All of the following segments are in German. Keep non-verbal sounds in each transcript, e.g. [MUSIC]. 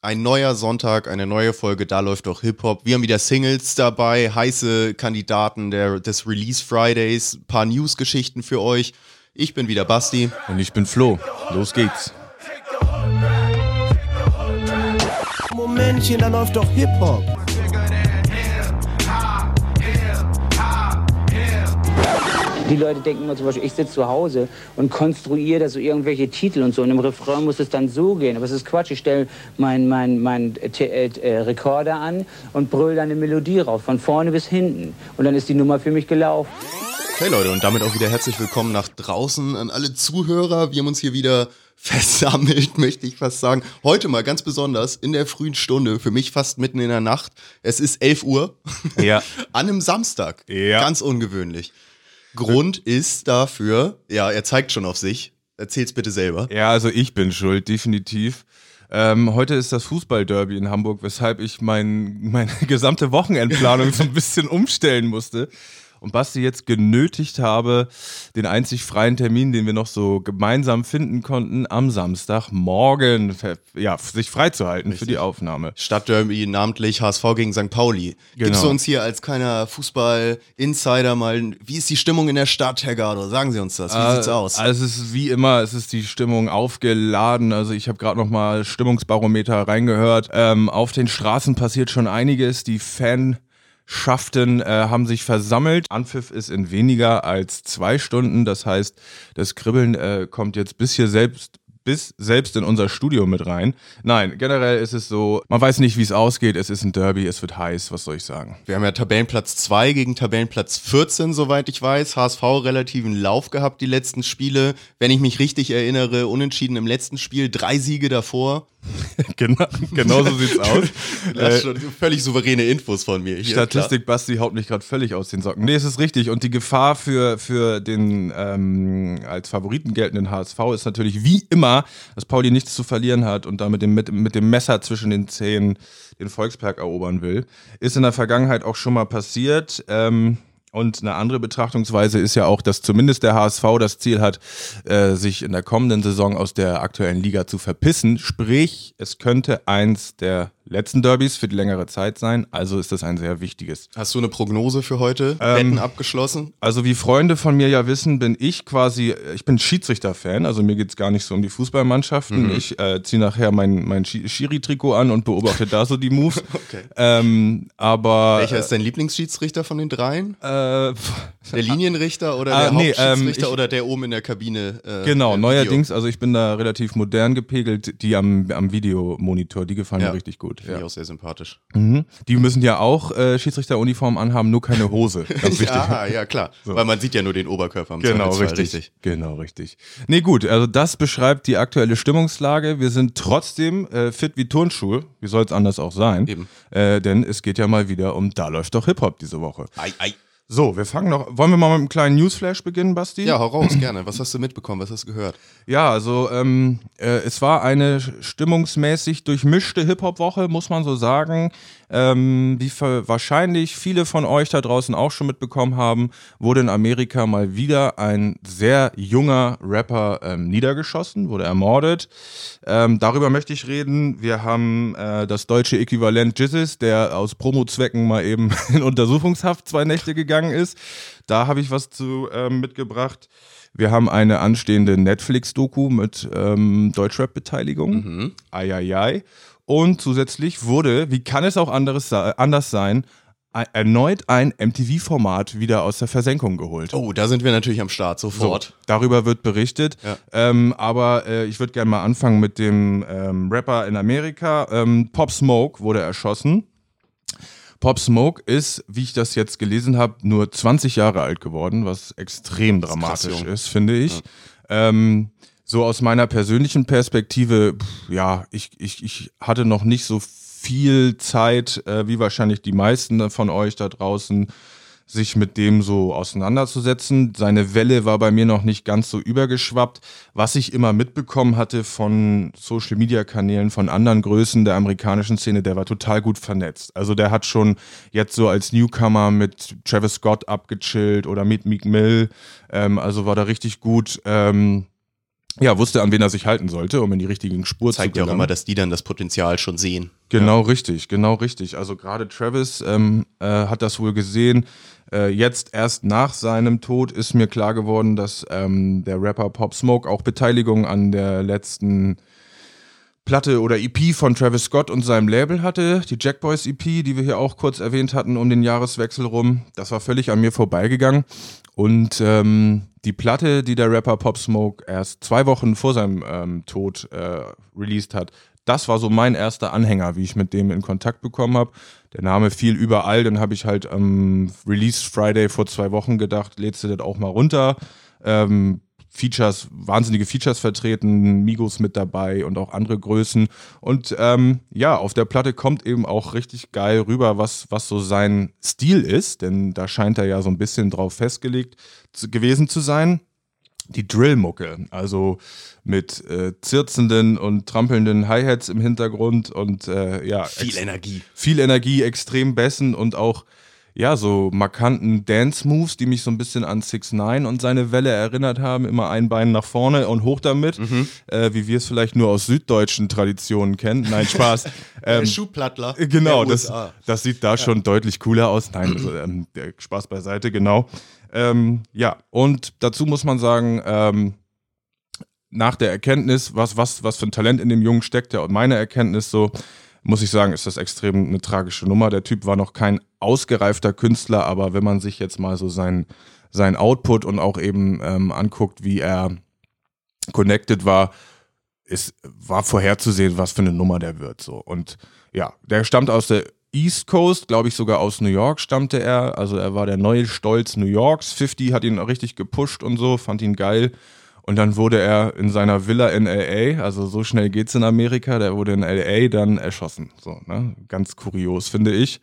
Ein neuer Sonntag, eine neue Folge, da läuft doch Hip-Hop. Wir haben wieder Singles dabei, heiße Kandidaten der, des Release Fridays, paar News-Geschichten für euch. Ich bin wieder Basti. Und ich bin Flo. Los geht's. Momentchen, da läuft doch Hip-Hop. Die Leute denken immer zum Beispiel, ich sitze zu Hause und konstruiere da so irgendwelche Titel und so. Und im Refrain muss es dann so gehen. Aber es ist Quatsch. Ich stelle meinen mein, mein, äh, äh, Rekorder an und brülle dann eine Melodie rauf, von vorne bis hinten. Und dann ist die Nummer für mich gelaufen. Hey Leute, und damit auch wieder herzlich willkommen nach draußen an alle Zuhörer. Wir haben uns hier wieder versammelt, [LAUGHS] möchte ich fast sagen. Heute mal ganz besonders in der frühen Stunde, für mich fast mitten in der Nacht. Es ist 11 Uhr. Ja. [LAUGHS] An einem Samstag. Ja. Ganz ungewöhnlich. Grund ist dafür, ja, er zeigt schon auf sich. Erzähl's bitte selber. Ja, also ich bin schuld, definitiv. Ähm, heute ist das Fußballderby in Hamburg, weshalb ich mein, meine [LAUGHS] gesamte Wochenendplanung so ein bisschen umstellen musste und Basti jetzt genötigt habe, den einzig freien Termin, den wir noch so gemeinsam finden konnten, am Samstagmorgen ja, sich freizuhalten Richtig. für die Aufnahme. Stadtderby, namentlich HSV gegen St. Pauli. Genau. Gibst du uns hier als kleiner Fußball-Insider mal, wie ist die Stimmung in der Stadt, Herr Gardo? Sagen Sie uns das, wie äh, sieht's aus? Also es ist wie immer, es ist die Stimmung aufgeladen. Also ich habe gerade noch mal Stimmungsbarometer reingehört. Ähm, auf den Straßen passiert schon einiges. Die Fan Schaften äh, haben sich versammelt. Anpfiff ist in weniger als zwei Stunden. Das heißt, das Kribbeln äh, kommt jetzt bis hier selbst bis selbst in unser Studio mit rein. Nein, generell ist es so, man weiß nicht, wie es ausgeht. Es ist ein Derby, es wird heiß, was soll ich sagen? Wir haben ja Tabellenplatz 2 gegen Tabellenplatz 14, soweit ich weiß. HSV relativen Lauf gehabt, die letzten Spiele. Wenn ich mich richtig erinnere, unentschieden im letzten Spiel, drei Siege davor. [LAUGHS] genau, genau so sieht's [LAUGHS] aus. Das ist schon völlig souveräne Infos von mir. Hier, Statistik, klar. Basti haut mich gerade völlig aus den Socken. Nee, es ist richtig. Und die Gefahr für, für den ähm, als Favoriten geltenden HSV ist natürlich wie immer, dass Pauli nichts zu verlieren hat und damit mit, mit dem Messer zwischen den Zähnen den Volksberg erobern will. Ist in der Vergangenheit auch schon mal passiert. Ähm, und eine andere Betrachtungsweise ist ja auch, dass zumindest der HSV das Ziel hat, äh, sich in der kommenden Saison aus der aktuellen Liga zu verpissen. Sprich, es könnte eins der letzten Derbys für die längere Zeit sein. Also ist das ein sehr wichtiges. Hast du eine Prognose für heute? Ähm, Wetten abgeschlossen? Also wie Freunde von mir ja wissen, bin ich quasi, ich bin Schiedsrichter-Fan. Also mir geht es gar nicht so um die Fußballmannschaften. Mhm. Ich äh, ziehe nachher mein, mein Schiri-Trikot an und beobachte da so die Moves. [LAUGHS] okay. Ähm, aber Welcher ist dein Lieblingsschiedsrichter von den dreien? Äh, [LAUGHS] der Linienrichter oder der ah, nee, Hauptschiedsrichter ähm, ich, oder der oben in der Kabine? Äh, genau, neuerdings, also ich bin da relativ modern gepegelt. Die am, am Videomonitor, die gefallen ja. mir richtig gut. Finde ja. ich auch sehr sympathisch. Mhm. Die müssen ja auch äh, Schiedsrichteruniform anhaben, nur keine Hose. [LAUGHS] Ganz wichtig. ja, ja, klar. So. Weil man sieht ja nur den Oberkörper am Genau, richtig. richtig. Genau, richtig. Nee, gut, also das beschreibt die aktuelle Stimmungslage. Wir sind trotzdem äh, fit wie Turnschuhe. Wie soll es anders auch sein? Eben. Äh, denn es geht ja mal wieder um Da läuft doch Hip-Hop diese Woche. Ei, ei. So, wir fangen noch. Wollen wir mal mit einem kleinen Newsflash beginnen, Basti? Ja, hau raus, gerne. Was hast du mitbekommen? Was hast du gehört? Ja, also ähm, äh, es war eine stimmungsmäßig durchmischte Hip-Hop-Woche, muss man so sagen. Ähm, wie wahrscheinlich viele von euch da draußen auch schon mitbekommen haben, wurde in Amerika mal wieder ein sehr junger Rapper ähm, niedergeschossen, wurde ermordet. Ähm, darüber möchte ich reden. Wir haben äh, das deutsche Äquivalent Jizzes, der aus Promo-Zwecken mal eben [LAUGHS] in Untersuchungshaft zwei Nächte gegangen ist. Da habe ich was zu ähm, mitgebracht. Wir haben eine anstehende Netflix-Doku mit ähm, Deutschrap-Beteiligung. Mhm. Eieiei. Und zusätzlich wurde, wie kann es auch anderes, anders sein, erneut ein MTV-Format wieder aus der Versenkung geholt. Oh, da sind wir natürlich am Start, sofort. So, darüber wird berichtet. Ja. Ähm, aber äh, ich würde gerne mal anfangen mit dem ähm, Rapper in Amerika. Ähm, Pop Smoke wurde erschossen. Pop Smoke ist, wie ich das jetzt gelesen habe, nur 20 Jahre alt geworden, was extrem dramatisch ist, ist finde ich. Ja. Ähm, so aus meiner persönlichen Perspektive, ja, ich, ich, ich hatte noch nicht so viel Zeit, äh, wie wahrscheinlich die meisten von euch da draußen, sich mit dem so auseinanderzusetzen. Seine Welle war bei mir noch nicht ganz so übergeschwappt. Was ich immer mitbekommen hatte von Social-Media-Kanälen, von anderen Größen der amerikanischen Szene, der war total gut vernetzt. Also der hat schon jetzt so als Newcomer mit Travis Scott abgechillt oder mit Meek Mill. Ähm, also war da richtig gut. Ähm, ja, wusste, an wen er sich halten sollte, um in die richtigen Spur Zeigt zu ja auch gelangen. immer, dass die dann das Potenzial schon sehen. Genau richtig, genau richtig. Also gerade Travis ähm, äh, hat das wohl gesehen. Äh, jetzt erst nach seinem Tod ist mir klar geworden, dass ähm, der Rapper Pop Smoke auch Beteiligung an der letzten Platte oder EP von Travis Scott und seinem Label hatte, die Jack Boys EP, die wir hier auch kurz erwähnt hatten, um den Jahreswechsel rum. Das war völlig an mir vorbeigegangen. Und ähm, die Platte, die der Rapper Pop Smoke erst zwei Wochen vor seinem ähm, Tod äh, released hat, das war so mein erster Anhänger, wie ich mit dem in Kontakt bekommen habe. Der Name fiel überall, dann habe ich halt am Release Friday vor zwei Wochen gedacht, lädst du das auch mal runter. Ähm, Features, wahnsinnige Features vertreten, Migos mit dabei und auch andere Größen. Und ähm, ja, auf der Platte kommt eben auch richtig geil rüber, was, was so sein Stil ist, denn da scheint er ja so ein bisschen drauf festgelegt zu, gewesen zu sein. Die Drillmucke, also mit äh, zirzenden und trampelnden Hi-Hats im Hintergrund und äh, ja, Viel Energie. viel Energie, extrem Bässen und auch ja, so markanten Dance-Moves, die mich so ein bisschen an 6 9 und seine Welle erinnert haben. Immer ein Bein nach vorne und hoch damit, äh, wie wir es vielleicht nur aus süddeutschen Traditionen kennen. Nein, Spaß. [LAUGHS] Ähm, Schuhplattler. Genau, der das, das sieht da schon deutlich cooler aus. Nein, also, ähm, Spaß beiseite, genau. Ähm, ja, und dazu muss man sagen, ähm, nach der Erkenntnis, was, was, was für ein Talent in dem Jungen steckt, ja, und meine Erkenntnis so, muss ich sagen, ist das extrem eine tragische Nummer. Der Typ war noch kein ausgereifter Künstler, aber wenn man sich jetzt mal so sein, sein Output und auch eben ähm, anguckt, wie er connected war, es war vorherzusehen, was für eine Nummer der wird. So. Und ja, der stammt aus der East Coast, glaube ich sogar aus New York stammte er. Also er war der neue Stolz New Yorks. 50 hat ihn richtig gepusht und so, fand ihn geil. Und dann wurde er in seiner Villa in LA, also so schnell geht's in Amerika, der wurde in LA dann erschossen. So, ne? Ganz kurios, finde ich.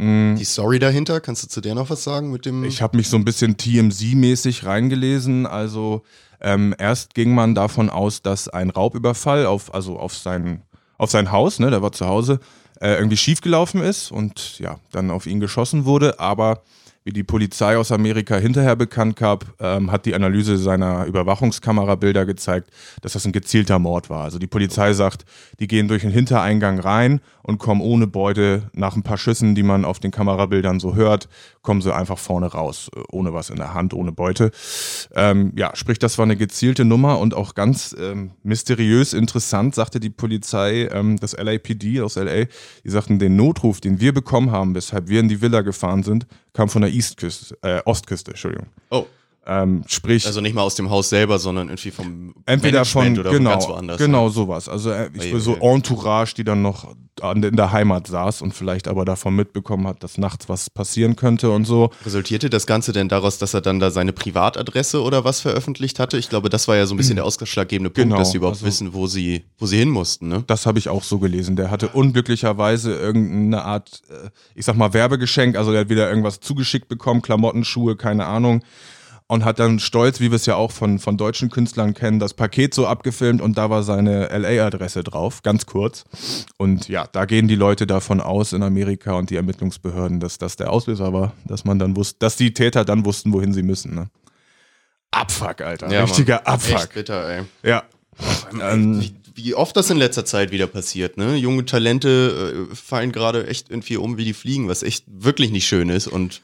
Die Story dahinter, kannst du zu der noch was sagen mit dem? Ich habe mich so ein bisschen TMZ-mäßig reingelesen. Also ähm, erst ging man davon aus, dass ein Raubüberfall auf, also auf sein, auf sein Haus, ne, der war zu Hause, äh, irgendwie schiefgelaufen ist und ja, dann auf ihn geschossen wurde. Aber wie die Polizei aus Amerika hinterher bekannt gab, ähm, hat die Analyse seiner Überwachungskamerabilder gezeigt, dass das ein gezielter Mord war. Also die Polizei sagt, die gehen durch den Hintereingang rein und kommen ohne Beute nach ein paar Schüssen, die man auf den Kamerabildern so hört, kommen sie einfach vorne raus, äh, ohne was in der Hand, ohne Beute. Ähm, ja, sprich, das war eine gezielte Nummer und auch ganz ähm, mysteriös interessant, sagte die Polizei, ähm, das LAPD aus LA, die sagten, den Notruf, den wir bekommen haben, weshalb wir in die Villa gefahren sind, kam von der Eastküste, äh, Ostküste, Entschuldigung. oh, Ähm, sprich, also nicht mal aus dem Haus selber, sondern irgendwie vom entweder von Management oder genau, ganz woanders. genau sowas. Also äh, ich Ui, so. Entourage, die dann noch an, in der Heimat saß und vielleicht aber davon mitbekommen hat, dass nachts was passieren könnte und so. Resultierte das Ganze denn daraus, dass er dann da seine Privatadresse oder was veröffentlicht hatte? Ich glaube, das war ja so ein bisschen der [CLEARS THROAT] ausschlaggebende Punkt, Genau, dass sie überhaupt also- wissen, wo sie, wo sie hin mussten, ne? Das habe ich auch so gelesen. Der hatte unglücklicherweise irgendeine Art, äh, ich sag mal, Werbegeschenk. Also der hat wieder irgendwas zugeschickt bekommen, Klamotten, Schuhe, keine Ahnung. Und hat dann stolz, wie wir es ja auch von, von deutschen Künstlern kennen, das Paket so abgefilmt und da war seine LA-Adresse drauf, ganz kurz. Und ja, da gehen die Leute davon aus in Amerika und die Ermittlungsbehörden, dass das der Auslöser war, dass man dann wusste, dass die Täter dann wussten, wohin sie müssen. Ne? Abfuck, Alter. Ja, Richtiger Mann. Abfuck. Echt bitter, ey. Ja. Ähm, Wie, wie oft das in letzter Zeit wieder passiert, ne? Junge Talente äh, fallen gerade echt irgendwie um wie die Fliegen, was echt wirklich nicht schön ist und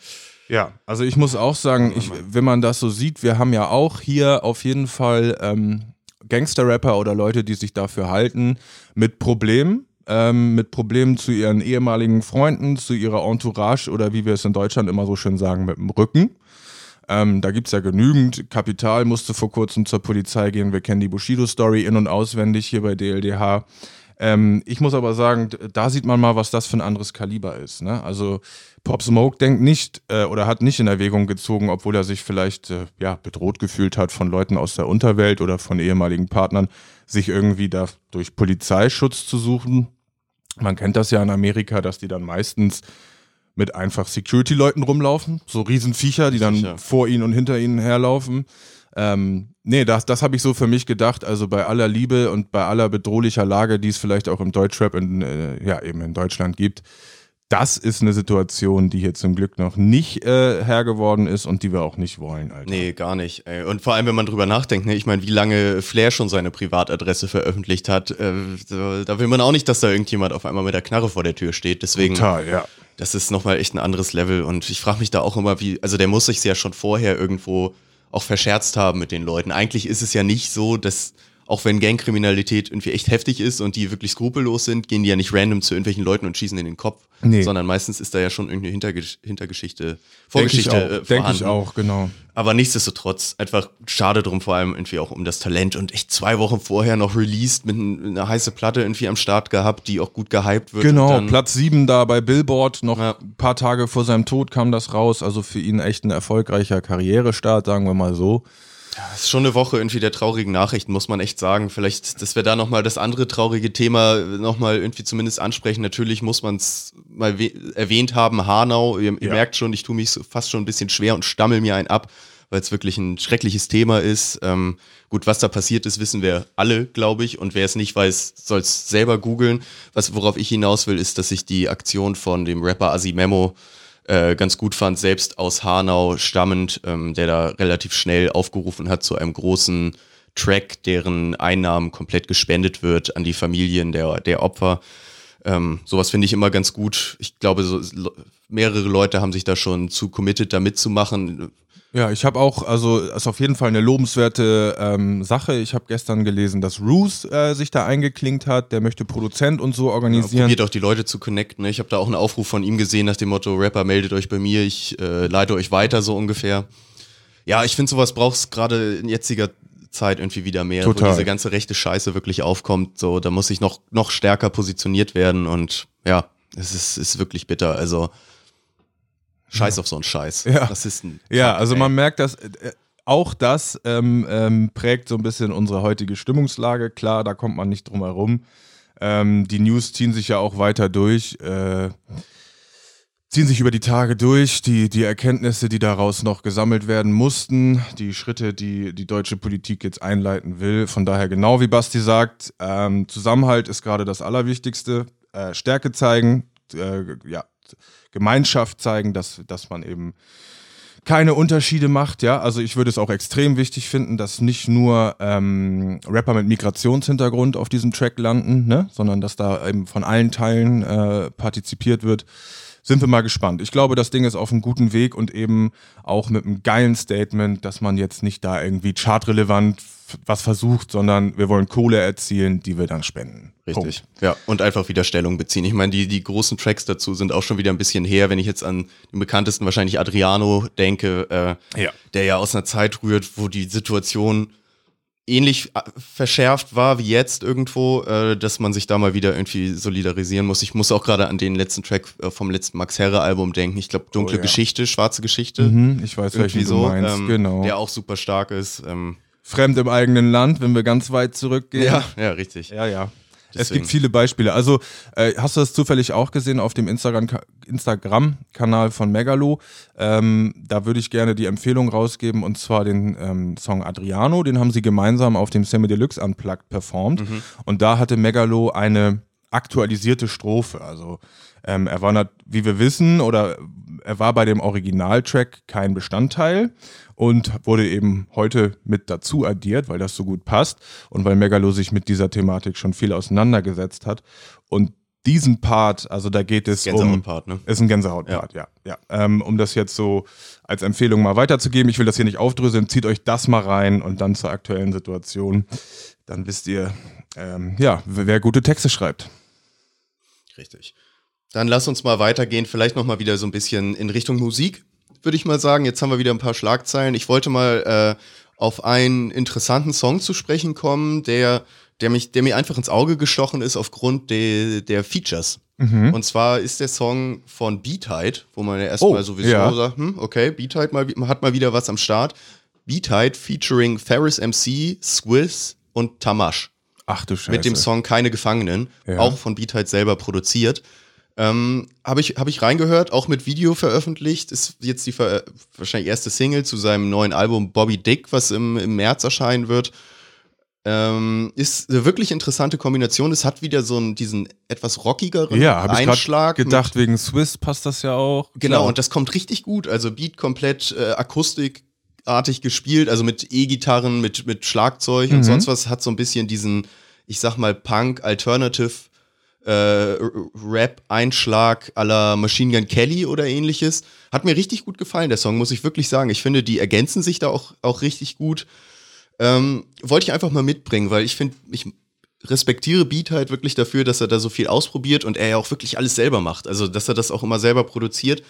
Ja, also ich muss auch sagen, ich, wenn man das so sieht, wir haben ja auch hier auf jeden Fall ähm, Gangster-Rapper oder Leute, die sich dafür halten, mit Problemen. Ähm, mit Problemen zu ihren ehemaligen Freunden, zu ihrer Entourage oder wie wir es in Deutschland immer so schön sagen, mit dem Rücken. Ähm, da gibt's ja genügend. Kapital musste vor kurzem zur Polizei gehen. Wir kennen die Bushido-Story in- und auswendig hier bei DLDH. Ähm, ich muss aber sagen, da sieht man mal, was das für ein anderes Kaliber ist. Ne? Also Pop Smoke denkt nicht äh, oder hat nicht in Erwägung gezogen, obwohl er sich vielleicht äh, ja, bedroht gefühlt hat von Leuten aus der Unterwelt oder von ehemaligen Partnern, sich irgendwie da durch Polizeischutz zu suchen. Man kennt das ja in Amerika, dass die dann meistens mit einfach Security-Leuten rumlaufen, so Riesenviecher, die dann Sicher. vor ihnen und hinter ihnen herlaufen. Ähm, nee, das, das habe ich so für mich gedacht. Also bei aller Liebe und bei aller bedrohlicher Lage, die es vielleicht auch im Deutschrap in, äh, ja, eben in Deutschland gibt, das ist eine Situation, die hier zum Glück noch nicht äh, Herr geworden ist und die wir auch nicht wollen, Alter. Nee, gar nicht. Ey. Und vor allem, wenn man drüber nachdenkt, ne? ich meine, wie lange Flair schon seine Privatadresse veröffentlicht hat, äh, da will man auch nicht, dass da irgendjemand auf einmal mit der Knarre vor der Tür steht. Deswegen, Total, ja. das ist nochmal echt ein anderes Level. Und ich frage mich da auch immer, wie, also der muss sich ja schon vorher irgendwo auch verscherzt haben mit den Leuten. Eigentlich ist es ja nicht so, dass auch wenn Gangkriminalität irgendwie echt heftig ist und die wirklich skrupellos sind, gehen die ja nicht random zu irgendwelchen Leuten und schießen in den Kopf, Nee. sondern meistens ist da ja schon irgendeine Hintergesch Hintergeschichte, Denke ich Vorgeschichte auch, äh, denk ich auch, genau. Aber nichtsdestotrotz, einfach schade drum, vor allem irgendwie auch um das Talent und echt zwei Wochen vorher noch released mit ein- einer heiße Platte irgendwie am Start gehabt, die auch gut gehypt wird. Genau, Platz 7 da bei Billboard, noch Ja. ein paar Tage vor seinem Tod kam das raus, also für ihn echt ein erfolgreicher Karrierestart, sagen wir mal so. Das ist schon eine Woche irgendwie der traurigen Nachrichten, muss man echt sagen. Vielleicht, dass wir da nochmal das andere traurige Thema nochmal irgendwie zumindest ansprechen. Natürlich muss man es mal erwähnt haben, Hanau. Ihr, ihr Ja. merkt schon, ich tue mich so fast schon ein bisschen schwer und stammel mir einen ab, weil es wirklich ein schreckliches Thema ist. Ähm, gut, was da passiert ist, wissen wir alle, glaube ich. Und wer es nicht weiß, soll es selber googeln. Was, worauf ich hinaus will, ist, dass ich die Aktion von dem Rapper Asimemo äh, ganz gut fand, selbst aus Hanau stammend, ähm, der da relativ schnell aufgerufen hat zu einem großen Track, deren Einnahmen komplett gespendet wird an die Familien der, der Opfer. Ähm, sowas finde ich immer ganz gut. Ich glaube, so, mehrere Leute haben sich da schon zu committed, da mitzumachen. Ja, ich habe auch, also ist auf jeden Fall eine lobenswerte ähm, Sache. Ich habe gestern gelesen, dass Roos äh, sich da eingeklinkt hat. Der möchte Produzent und so organisieren. Probiert auch die Leute zu connecten. Ne? Ich habe da auch einen Aufruf von ihm gesehen nach dem Motto, Rapper, meldet euch bei mir, ich äh, leite euch weiter, so ungefähr. Ja, ich finde, sowas braucht es gerade in jetziger Zeit irgendwie wieder mehr, Total. wo diese ganze rechte Scheiße wirklich aufkommt. So, da muss sich noch, noch stärker positioniert werden und ja, es ist, ist wirklich bitter. Also Scheiß auf so einen Scheiß. Ja. Rassisten. Ja, also ey. man merkt, dass äh, auch das ähm, ähm, prägt so ein bisschen unsere heutige Stimmungslage. Klar, da kommt man nicht drum herum. Ähm, die News ziehen sich ja auch weiter durch, äh, ziehen sich über die Tage durch. Die, die Erkenntnisse, die daraus noch gesammelt werden mussten, die Schritte, die die deutsche Politik jetzt einleiten will. Von daher, genau wie Basti sagt, ähm, Zusammenhalt ist gerade das Allerwichtigste. Äh, Stärke zeigen, äh, ja, Gemeinschaft zeigen, dass, dass man eben keine Unterschiede macht, ja. Also ich würde es auch extrem wichtig finden, dass nicht nur ähm, Rapper mit Migrationshintergrund auf diesem Track landen, ne, sondern dass da eben von allen Teilen äh, partizipiert wird. Sind wir mal gespannt. Ich glaube, das Ding ist auf einem guten Weg und eben auch mit einem geilen Statement, dass man jetzt nicht da irgendwie chartrelevant was versucht, sondern wir wollen Kohle erzielen, die wir dann spenden. Richtig. Punkt. Ja, und einfach wieder Stellung beziehen. Ich meine, die, die großen Tracks dazu sind auch schon wieder ein bisschen her, wenn ich jetzt an den bekanntesten wahrscheinlich Adriano denke, äh, Ja. der ja aus einer Zeit rührt, wo die Situation ähnlich äh, verschärft war wie jetzt irgendwo, äh, dass man sich da mal wieder irgendwie solidarisieren muss. Ich muss auch gerade an den letzten Track äh, vom letzten Max Herre Album denken. Ich glaube, Dunkle Oh, ja. Geschichte, Schwarze Geschichte. Mhm, ich weiß, Irgendwie welchen so, du meinst. ähm, genau. der auch super stark ist. Ähm, Fremd im eigenen Land, wenn wir ganz weit zurückgehen. ja, ja, richtig. Ja, ja. Es Deswegen. gibt viele Beispiele. Also, äh, hast du das zufällig auch gesehen auf dem Instagram- Instagram-Kanal von Megalo? Ähm, da würde ich gerne die Empfehlung rausgeben und zwar den ähm, Song Adriano. Den haben sie gemeinsam auf dem Semi Deluxe Unplugged performt. Und da hatte Megalo eine aktualisierte Strophe. Also, ähm, er war, nat- wie wir wissen, oder er war bei dem Originaltrack kein Bestandteil und wurde eben heute mit dazu addiert, weil das so gut passt und weil Megalo sich mit dieser Thematik schon viel auseinandergesetzt hat. Und diesen Part, also da geht es um. Gänsehautpart, ne? Ist ein Gänsehautpart, ja. ja, Ähm, um das jetzt so als Empfehlung mal weiterzugeben, ich will das hier nicht aufdröseln, zieht euch das mal rein und dann zur aktuellen Situation. Dann wisst ihr, ähm, ja, wer gute Texte schreibt. Richtig. Dann lass uns mal weitergehen, vielleicht noch mal wieder so ein bisschen in Richtung Musik, würde ich mal sagen. Jetzt haben wir wieder ein paar Schlagzeilen. Ich wollte mal äh, auf einen interessanten Song zu sprechen kommen, der, der, mich, der mir einfach ins Auge gestochen ist aufgrund de, der Features. Und zwar ist der Song von Beatheit, wo man ja erstmal Oh, sowieso ja. sagt, hm, okay, Beatheit mal, hat mal wieder was am Start. Beatheit featuring Ferris MC, Swiss und Tamash Ach du Scheiße. mit dem Song Keine Gefangenen, Ja. auch von Beatheit selber produziert. Ähm, Habe ich, hab ich reingehört, auch mit Video veröffentlicht. Ist jetzt die ver wahrscheinlich erste Single zu seinem neuen Album Bobby Dick, was im, im März erscheinen wird. Ähm, ist eine wirklich interessante Kombination. Es hat wieder so einen, diesen etwas rockigeren Ja, ich Einschlag. gerade gedacht, wegen Swiss passt das ja auch. Genau, Klar. und das kommt richtig gut. Also Beat komplett äh, akustikartig gespielt, also mit E-Gitarren, mit, mit Schlagzeug und Mhm. sonst was, hat so ein bisschen diesen, ich sag mal, Punk, Alternative äh, Rap-Einschlag la Machine Gun Kelly oder ähnliches. Hat mir richtig gut gefallen, der Song, muss ich wirklich sagen. Ich finde, die ergänzen sich da auch, auch richtig gut. Ähm, wollte ich einfach mal mitbringen, weil ich finde, ich respektiere Beat halt wirklich dafür, dass er da so viel ausprobiert und er ja auch wirklich alles selber macht. Also, dass er das auch immer selber produziert.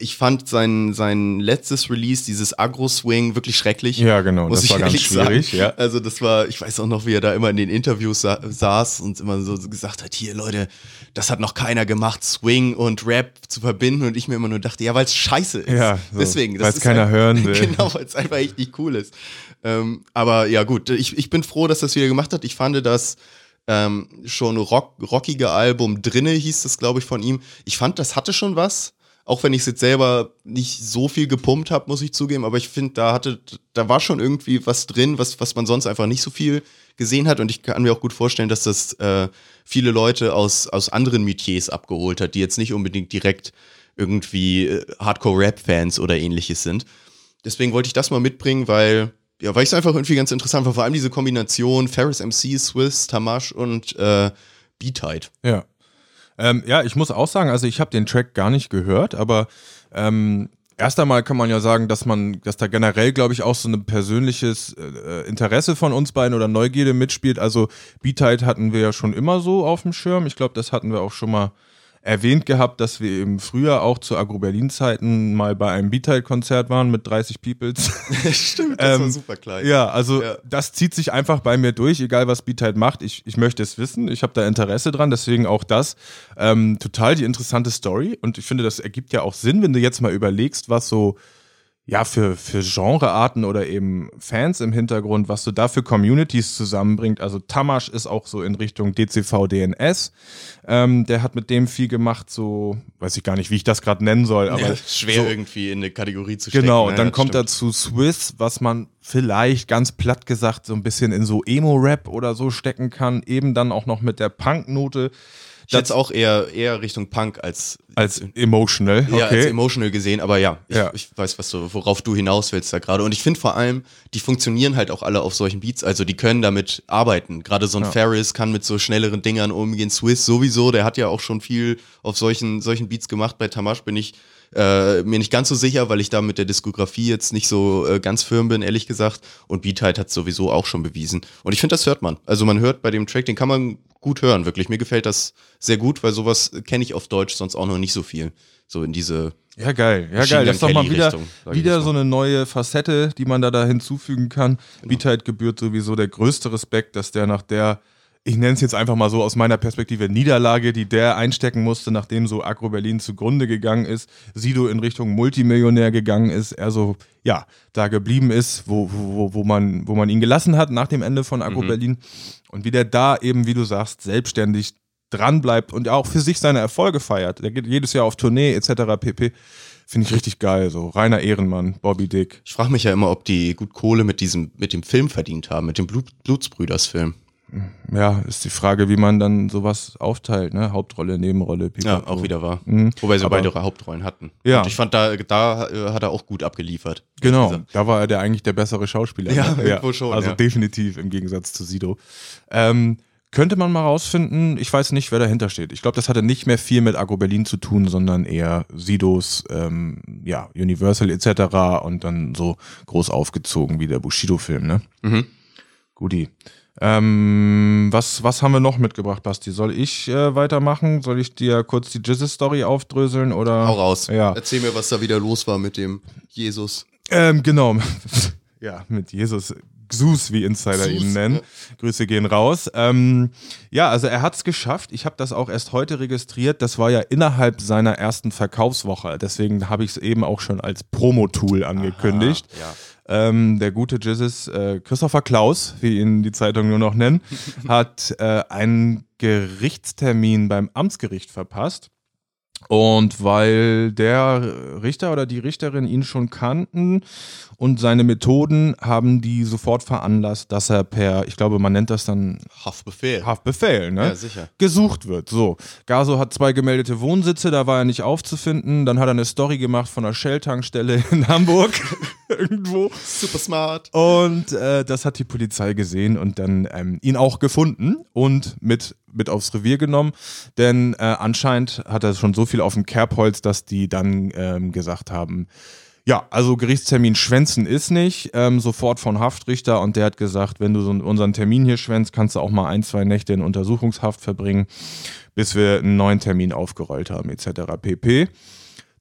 Ich fand sein, sein letztes Release, dieses Agro-Swing, wirklich schrecklich. Ja, genau, muss das ich war ganz schwierig, ja. Also, das war, ich weiß auch noch, wie er da immer in den Interviews sa saß und immer so gesagt hat: Hier, Leute, das hat noch keiner gemacht, Swing und Rap zu verbinden. Und ich mir immer nur dachte: Ja, weil es scheiße ist. Ja, so, Deswegen. weil's ist keiner halt- hören will. [LAUGHS] Genau, weil es einfach echt nicht cool ist. Ähm, aber ja, gut, ich, ich bin froh, dass das wieder gemacht hat. Ich fand das ähm, schon rock, rockige Album drinne, hieß das, glaube ich, von ihm. Ich fand, das hatte schon was. Auch wenn ich es jetzt selber nicht so viel gepumpt habe, muss ich zugeben, aber ich finde, da hatte, da war schon irgendwie was drin, was, was man sonst einfach nicht so viel gesehen hat. Und ich kann mir auch gut vorstellen, dass das äh, viele Leute aus, aus anderen Metiers abgeholt hat, die jetzt nicht unbedingt direkt irgendwie äh, Hardcore-Rap-Fans oder ähnliches sind. Deswegen wollte ich das mal mitbringen, weil, ja, weil ich es einfach irgendwie ganz interessant war. Vor allem diese Kombination Ferris MC, Swiss, Tamash und äh, Beatheit. Ja. Ähm, ja, ich muss auch sagen, also ich habe den Track gar nicht gehört, aber ähm, erst einmal kann man ja sagen, dass man, dass da generell, glaube ich, auch so ein persönliches äh, Interesse von uns beiden oder Neugierde mitspielt. Also Beatite hatten wir ja schon immer so auf dem Schirm. Ich glaube, das hatten wir auch schon mal erwähnt gehabt, dass wir im Frühjahr auch zu Agro-Berlin-Zeiten mal bei einem Beatite-Konzert waren mit 30 Peoples. [LAUGHS] Stimmt, das war super klein. Ja, also Ja. das zieht sich einfach bei mir durch, egal was Beatite macht. Ich, ich möchte es wissen, ich habe da Interesse dran, deswegen auch das. Ähm, total die interessante Story und ich finde, das ergibt ja auch Sinn, wenn du jetzt mal überlegst, was so ja, für, für Genrearten oder eben Fans im Hintergrund, was so da für Communities zusammenbringt. Also Tamash ist auch so in Richtung DCV DNS. Ähm, der hat mit dem viel gemacht, so, weiß ich gar nicht, wie ich das gerade nennen soll, aber ja, schwer so, irgendwie in eine Kategorie zu stecken. Genau, ne? und dann Das kommt stimmt. dazu Swiss, was man vielleicht ganz platt gesagt so ein bisschen in so Emo-Rap oder so stecken kann, eben dann auch noch mit der Punk-Note Ich hätte es auch eher, eher Richtung Punk als, als emotional. ja, als Okay. emotional gesehen, aber ja, ich, Ja. ich weiß, was du, worauf du hinaus willst da gerade. Und ich finde vor allem, die funktionieren halt auch alle auf solchen Beats, also die können damit arbeiten. Gerade so ein Ja. Ferris kann mit so schnelleren Dingern umgehen. Swiss sowieso, der hat ja auch schon viel auf solchen, solchen Beats gemacht. Bei Tamash bin ich äh, mir nicht ganz so sicher, weil ich da mit der Diskografie jetzt nicht so äh, ganz firm bin, ehrlich gesagt. Und Beatheit hat sowieso auch schon bewiesen. Und ich finde, das hört man. Also man hört bei dem Track, den kann man gut hören, wirklich. Mir gefällt das sehr gut, weil sowas kenne ich auf Deutsch sonst auch noch nicht so viel. So in diese Ja, geil. Ja, geil. Das ist doch mal wieder, ich wieder so eine neue Facette, die man da, da hinzufügen kann. Genau. Beatheit gebührt sowieso der größte Respekt, dass der nach der, ich nenne es jetzt einfach mal so aus meiner Perspektive, Niederlage, die der einstecken musste, nachdem so Agro Berlin zugrunde gegangen ist, Sido in Richtung Multimillionär gegangen ist, er so, ja, da geblieben ist, wo, wo, wo, man, wo man ihn gelassen hat nach dem Ende von Agro Mhm. Berlin. Und wie der da eben, wie du sagst, selbstständig dran bleibt und auch für sich seine Erfolge feiert. Der geht jedes Jahr auf Tournee etc. pp. Finde ich richtig geil. So reiner Ehrenmann, Bobby Dick. Ich frage mich ja immer, ob die gut Kohle mit diesem, mit dem Film verdient haben, mit dem Blut, Blutsbrüders-Film. Ja, ist die Frage, wie man dann sowas aufteilt, ne? Hauptrolle, Nebenrolle, Ja, pipapo. auch wieder wahr. Mhm. Wobei sie Aber- beide ihre Hauptrollen hatten. Ja. Und ich fand, da, da äh, hat er auch gut abgeliefert. Genau, Also, da war er der eigentlich der bessere Schauspieler. Ja, ne? [LAUGHS] irgendwo schon, Also ja. definitiv im Gegensatz zu Sido. Ähm, könnte man mal rausfinden, ich weiß nicht, wer dahinter steht. Ich glaube, das hatte nicht mehr viel mit Agro Berlin zu tun, sondern eher Sidos, ähm, ja, Universal etc. und dann so groß aufgezogen wie der Bushido-Film, ne? Mhm. Guti. Ähm, was, was haben wir noch mitgebracht, Basti? Soll ich äh, weitermachen? Soll ich dir kurz die Jizzes-Story aufdröseln oder? Hau raus. Ja. Erzähl mir, was da wieder los war mit dem Jesus. Ähm, genau. [LAUGHS] ja, mit Jesus. Xus, wie Insider Xus, ihn nennen. ja. Grüße gehen raus. Ähm, ja, also er hat es geschafft. Ich habe das auch erst heute registriert. Das war ja innerhalb seiner ersten Verkaufswoche. Deswegen habe ich es eben auch schon als Promo-Tool angekündigt. ja. Ähm, der gute Jizzes, äh, Christopher Klaus, wie ihn die Zeitung nur noch nennen, [LAUGHS] hat äh, einen Gerichtstermin beim Amtsgericht verpasst. Und weil der Richter oder die Richterin ihn schon kannten und seine Methoden haben die sofort veranlasst, dass er per, ich glaube, man nennt das dann Haftbefehl. Haftbefehl, ne? Ja, sicher. Gesucht wird. So. Gaso hat zwei gemeldete Wohnsitze, da war er nicht aufzufinden. Dann hat er eine Story gemacht von einer Shell-Tankstelle [LAUGHS] in Hamburg. [LAUGHS] Irgendwo. Super smart. Und äh, das hat die Polizei gesehen und dann ähm, ihn auch gefunden und mit, mit aufs Revier genommen. Denn äh, anscheinend hat er schon so viel auf dem Kerbholz, dass die dann ähm, gesagt haben, ja, also Gerichtstermin schwänzen ist nicht, ähm, sofort von Haftrichter und der hat gesagt, wenn du so unseren Termin hier schwänzt, kannst du auch mal ein, zwei Nächte in Untersuchungshaft verbringen, bis wir einen neuen Termin aufgerollt haben, etc. pp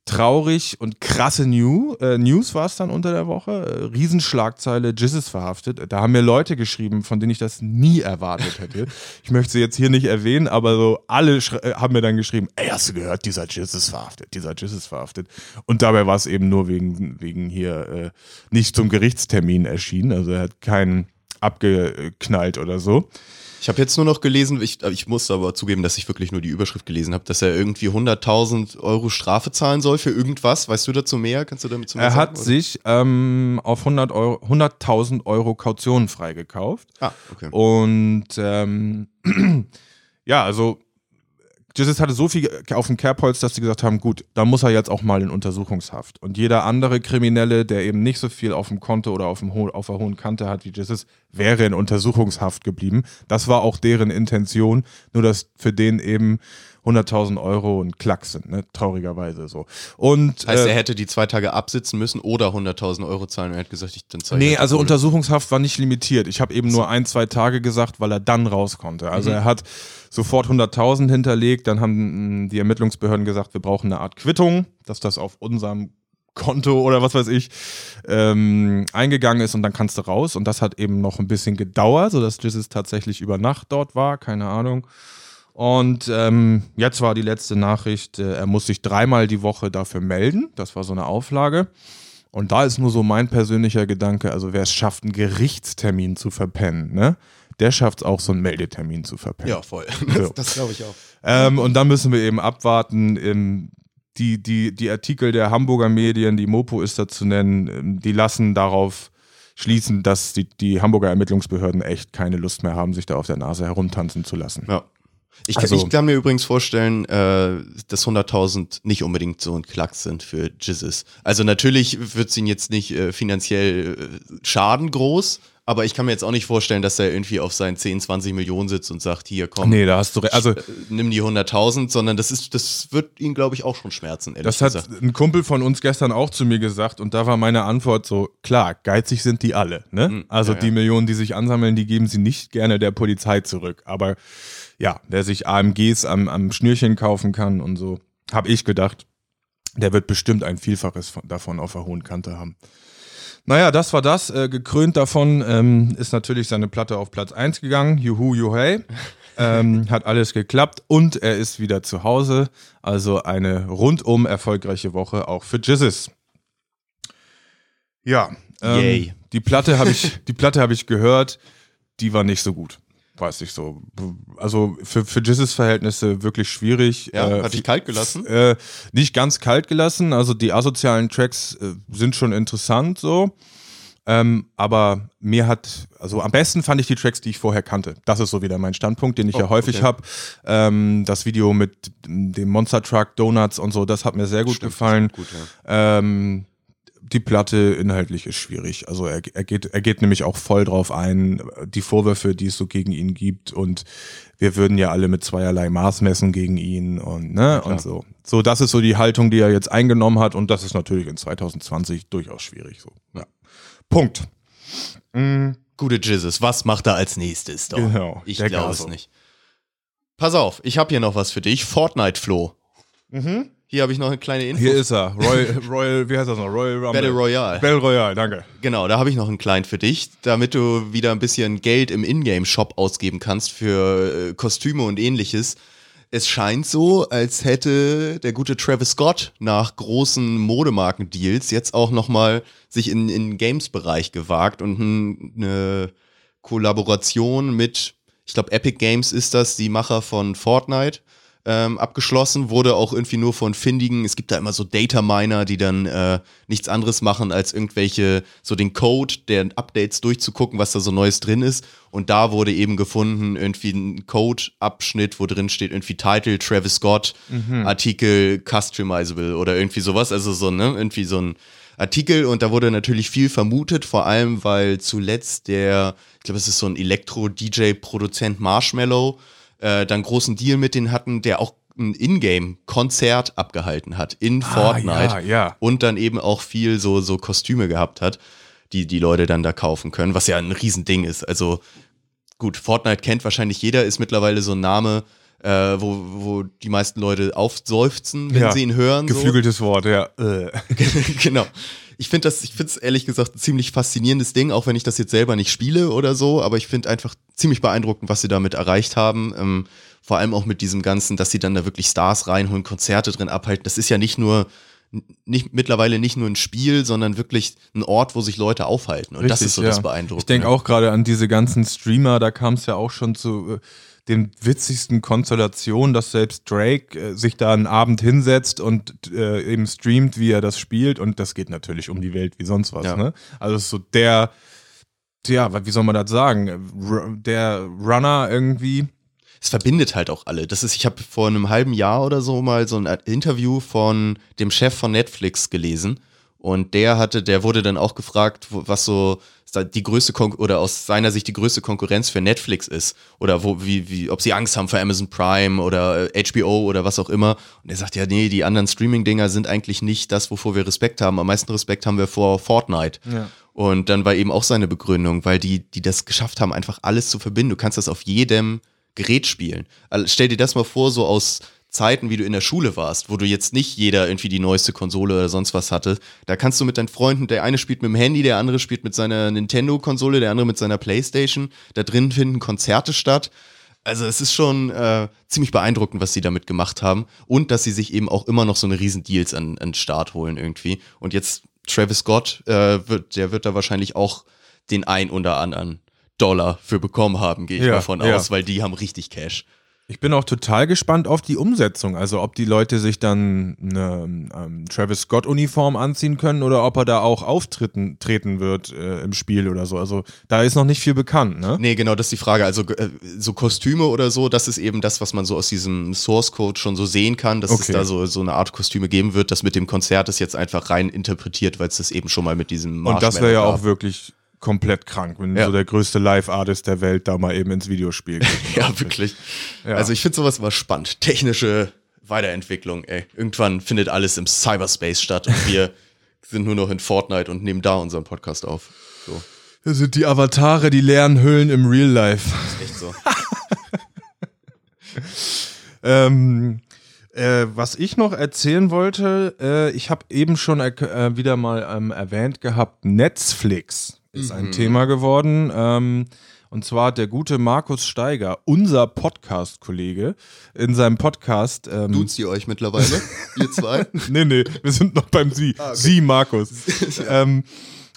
traurig und krasse New, äh, News war es dann unter der Woche. Äh, Riesenschlagzeile, Jizz ist verhaftet. Da haben mir Leute geschrieben, von denen ich das nie erwartet hätte. [LAUGHS] ich möchte sie jetzt hier nicht erwähnen, aber so alle äh, haben mir dann geschrieben, ey, hast du gehört, dieser Jizz ist verhaftet, dieser Jizz ist verhaftet. Und dabei war es eben nur wegen, wegen hier äh, nicht zum Gerichtstermin erschienen. Also er hat keinen abgeknallt oder so. Ich habe jetzt nur noch gelesen, ich, ich muss aber zugeben, dass ich wirklich nur die Überschrift gelesen habe, dass er irgendwie 100.000 Euro Strafe zahlen soll für irgendwas. Weißt du dazu mehr? Kannst du damit zu Er sagen, hat oder? sich ähm, auf 100 Euro, 100.000 Euro Kaution freigekauft. Ah, okay. Und ähm, [CLEARS THROAT] ja, also Jesus hatte so viel auf dem Kerbholz, dass sie gesagt haben, gut, da muss er jetzt auch mal in Untersuchungshaft. Und jeder andere Kriminelle, der eben nicht so viel auf dem Konto oder auf, dem Ho auf der hohen Kante hat wie Jesus, wäre in Untersuchungshaft geblieben. Das war auch deren Intention, nur dass für den eben 100.000 Euro ein Klacks sind, ne? traurigerweise so. Und Heißt, äh, er hätte die zwei Tage absitzen müssen oder 100.000 Euro zahlen und er hat gesagt, ich dann zahle Nee, also Kohle. Untersuchungshaft war nicht limitiert. Ich habe eben nur ein, zwei Tage gesagt, weil er dann raus konnte. Also er hat sofort 100.000 hinterlegt, dann haben mh, die Ermittlungsbehörden gesagt, wir brauchen eine Art Quittung, dass das auf unserem Konto oder was weiß ich ähm, eingegangen ist und dann kannst du raus. Und das hat eben noch ein bisschen gedauert, sodass Jesus tatsächlich über Nacht dort war, keine Ahnung. Und ähm, jetzt war die letzte Nachricht, äh, er muss sich dreimal die Woche dafür melden. Das war so eine Auflage. Und da ist nur so mein persönlicher Gedanke, also wer es schafft, einen Gerichtstermin zu verpennen, ne? Der schafft es auch, so einen Meldetermin zu verpennen. Ja, voll. So. Das, das glaube ich auch. Ähm, und dann müssen wir eben abwarten. Ähm, die, die, die Artikel der Hamburger Medien, die Mopo ist da zu nennen, ähm, die lassen darauf schließen, dass die, die Hamburger Ermittlungsbehörden echt keine Lust mehr haben, sich da auf der Nase herumtanzen zu lassen. Ja. Ich, Also- ich kann mir übrigens vorstellen, äh, dass 100.000 nicht unbedingt so ein Klacks sind für Jizzes. Also natürlich wird es ihn jetzt nicht äh, finanziell äh, schaden groß, aber ich kann mir jetzt auch nicht vorstellen, dass er irgendwie auf seinen 10, 20 Millionen sitzt und sagt, hier komm, Nee, da hast du recht. Also, äh, nimm die 100.000, sondern das ist, das wird ihn, glaube ich, auch schon schmerzen, ehrlich das hat gesagt. ein Kumpel von uns gestern auch zu mir gesagt und da war meine Antwort so, klar, geizig sind die alle. Ne? Also ja, die ja. Millionen, die sich ansammeln, die geben sie nicht gerne der Polizei zurück. Aber ja, wer sich AMGs am, am Schnürchen kaufen kann und so, habe ich gedacht, der wird bestimmt ein Vielfaches von, davon auf der hohen Kante haben. Naja, das war das. Äh, gekrönt davon ähm, ist natürlich seine Platte auf Platz 1 gegangen. Juhu, juhey. [LAUGHS] ähm, hat alles geklappt und er ist wieder zu Hause. Also eine rundum erfolgreiche Woche auch für Jizzes. Ja, ähm, Yay. die Platte habe ich, [LAUGHS] die Platte habe ich gehört. Die war nicht so gut. Weiß ich so. Also für, für Jizzes Verhältnisse wirklich schwierig. Ja, Äh, hat dich kalt gelassen? äh, nicht ganz kalt gelassen. Also die asozialen Tracks äh, sind schon interessant so. Ähm, aber mir hat, also am besten fand ich die Tracks, die ich vorher kannte. Das ist so wieder mein Standpunkt, den ich Oh, ja häufig okay. habe. Ähm, das Video mit dem Monster Truck, Donuts und so, das hat mir sehr gut Stimmt, gefallen. gut, ja. Ähm, die Platte inhaltlich ist schwierig. Also er, er, geht, er geht nämlich auch voll drauf ein, die Vorwürfe, die es so gegen ihn gibt und wir würden ja alle mit zweierlei Maß messen gegen ihn und ne und so. So, das ist so die Haltung, die er jetzt eingenommen hat und das ist natürlich in 2020 durchaus schwierig. So. Ja. Punkt. Gute Jizzes, was macht er als nächstes? Doch? Genau, Ich glaube es nicht. Pass auf, ich habe hier noch was für dich. Fortnite Flo. Hier habe ich noch eine kleine Info. Hier ist er. Royal, Royal, wie heißt das noch? Royal Rumble. Battle Royale. Battle Royale, danke. Genau, da habe ich noch einen kleinen für dich, damit du wieder ein bisschen Geld im Ingame-Shop ausgeben kannst für äh, Kostüme und ähnliches. Es scheint so, als hätte der gute Travis Scott nach großen Modemarken-Deals jetzt auch nochmal sich in in Games-Bereich gewagt und eine Kollaboration mit, ich glaube, Epic Games ist das, die Macher von Fortnite, ähm, abgeschlossen, wurde auch irgendwie nur von findigen, es gibt da immer so Data Miner, die dann äh, nichts anderes machen, als irgendwelche, so den Code der Updates durchzugucken, was da so Neues drin ist. Und da wurde eben gefunden, irgendwie ein Code-Abschnitt, wo drin steht, irgendwie Title, Travis Scott, Artikel, Customizable oder irgendwie sowas. Also so, ne, irgendwie so ein Artikel und da wurde natürlich viel vermutet, vor allem weil zuletzt der, ich glaube, es ist so ein Elektro-DJ-Produzent Marshmallow, äh, dann großen Deal mit denen hatten, der auch ein Ingame-Konzert abgehalten hat in Fortnite ja, ja. und dann eben auch viel so, so Kostüme gehabt hat, die die Leute dann da kaufen können, was ja ein Riesending ist. Also gut, Fortnite kennt wahrscheinlich jeder, ist mittlerweile so ein Name, äh, wo, wo die meisten Leute aufseufzen, wenn Ja. sie ihn hören. so. Geflügeltes Wort, ja. Äh. [LAUGHS] genau. Ich finde das, ich finde es ehrlich gesagt ein ziemlich faszinierendes Ding, auch wenn ich das jetzt selber nicht spiele oder so, aber ich finde einfach ziemlich beeindruckend, was sie damit erreicht haben. Ähm, vor allem auch mit diesem Ganzen, dass sie dann da wirklich Stars reinholen, Konzerte drin abhalten. Das ist ja nicht nur, nicht, mittlerweile nicht nur ein Spiel, sondern wirklich ein Ort, wo sich Leute aufhalten. Und das ist so das Beeindruckende. Ich denke auch gerade an diese ganzen Streamer, da kam es ja auch schon zu äh, den witzigsten Konstellationen, dass selbst Drake äh, sich da einen Abend hinsetzt und äh, eben streamt, wie er das spielt und das geht natürlich um die Welt wie sonst was. Ja. Ne? Also es ist so der, ja, wie soll man das sagen, der Runner irgendwie. es verbindet halt auch alle. Das ist, ich habe vor einem halben Jahr oder so mal so ein Interview von dem Chef von Netflix gelesen und der hatte, der wurde dann auch gefragt, was so die größte Kon oder aus seiner Sicht die größte Konkurrenz für Netflix ist oder wo wie wie ob sie Angst haben vor Amazon Prime oder äh, HBO oder was auch immer und er sagt ja nee die anderen Streaming Dinger sind eigentlich nicht das wovor wir Respekt haben am meisten Respekt haben wir vor Fortnite Ja. und dann war eben auch seine Begründung, weil die, die das geschafft haben, einfach alles zu verbinden. Du kannst das auf jedem Gerät spielen. Also stell dir das mal vor, so aus Zeiten, wie du in der Schule warst, wo du jetzt nicht jeder irgendwie die neueste Konsole oder sonst was hatte. Da kannst du mit deinen Freunden, der eine spielt mit dem Handy, der andere spielt mit seiner Nintendo-Konsole, der andere mit seiner Playstation. Da drin finden Konzerte statt. Also es ist schon äh, ziemlich beeindruckend, was sie damit gemacht haben. Und dass sie sich eben auch immer noch so eine riesen Deals an, an den Start holen irgendwie. Und jetzt Travis Scott, äh, wird, der wird da wahrscheinlich auch den ein oder anderen Dollar für bekommen haben, gehe ich Ja, mal von ja. aus, weil die haben richtig Cash. Ich bin auch total gespannt auf die Umsetzung. Also ob die Leute sich dann eine ähm, Travis Scott-Uniform anziehen können oder ob er da auch auftreten treten wird äh, im Spiel oder so. Also da ist noch nicht viel bekannt, ne? Nee, genau, das ist die Frage. Also äh, so Kostüme oder so, das ist eben das, was man so aus diesem Source Code schon so sehen kann, dass es Okay. da so, so eine Art Kostüme geben wird. Das mit dem Konzert ist jetzt einfach rein interpretiert, weil es das eben schon mal mit diesem Und das wäre ja Marshmallow auch wirklich komplett krank, wenn Ja. so der größte Live-Artist der Welt da mal eben ins Videospiel geht. [LAUGHS] Ja, wirklich. Ja. Also ich finde sowas immer spannend. Technische Weiterentwicklung, ey. Irgendwann findet alles im Cyberspace statt und wir [LAUGHS] sind nur noch in Fortnite und nehmen da unseren Podcast auf. So, Das sind die Avatare, die leeren Hüllen im Real Life. ist echt so. [LAUGHS] Ähm, äh, was ich noch erzählen wollte, äh, ich habe eben schon äh, wieder mal ähm, erwähnt gehabt, Netflix ist ein Thema geworden. Ähm, und zwar hat der gute Markus Steiger, unser Podcast-Kollege, in seinem Podcast. Ähm, Duzt ihr euch mittlerweile, [LAUGHS] ihr zwei? nee, nee, wir sind noch beim Sie. Sie, Markus. [LAUGHS] ähm,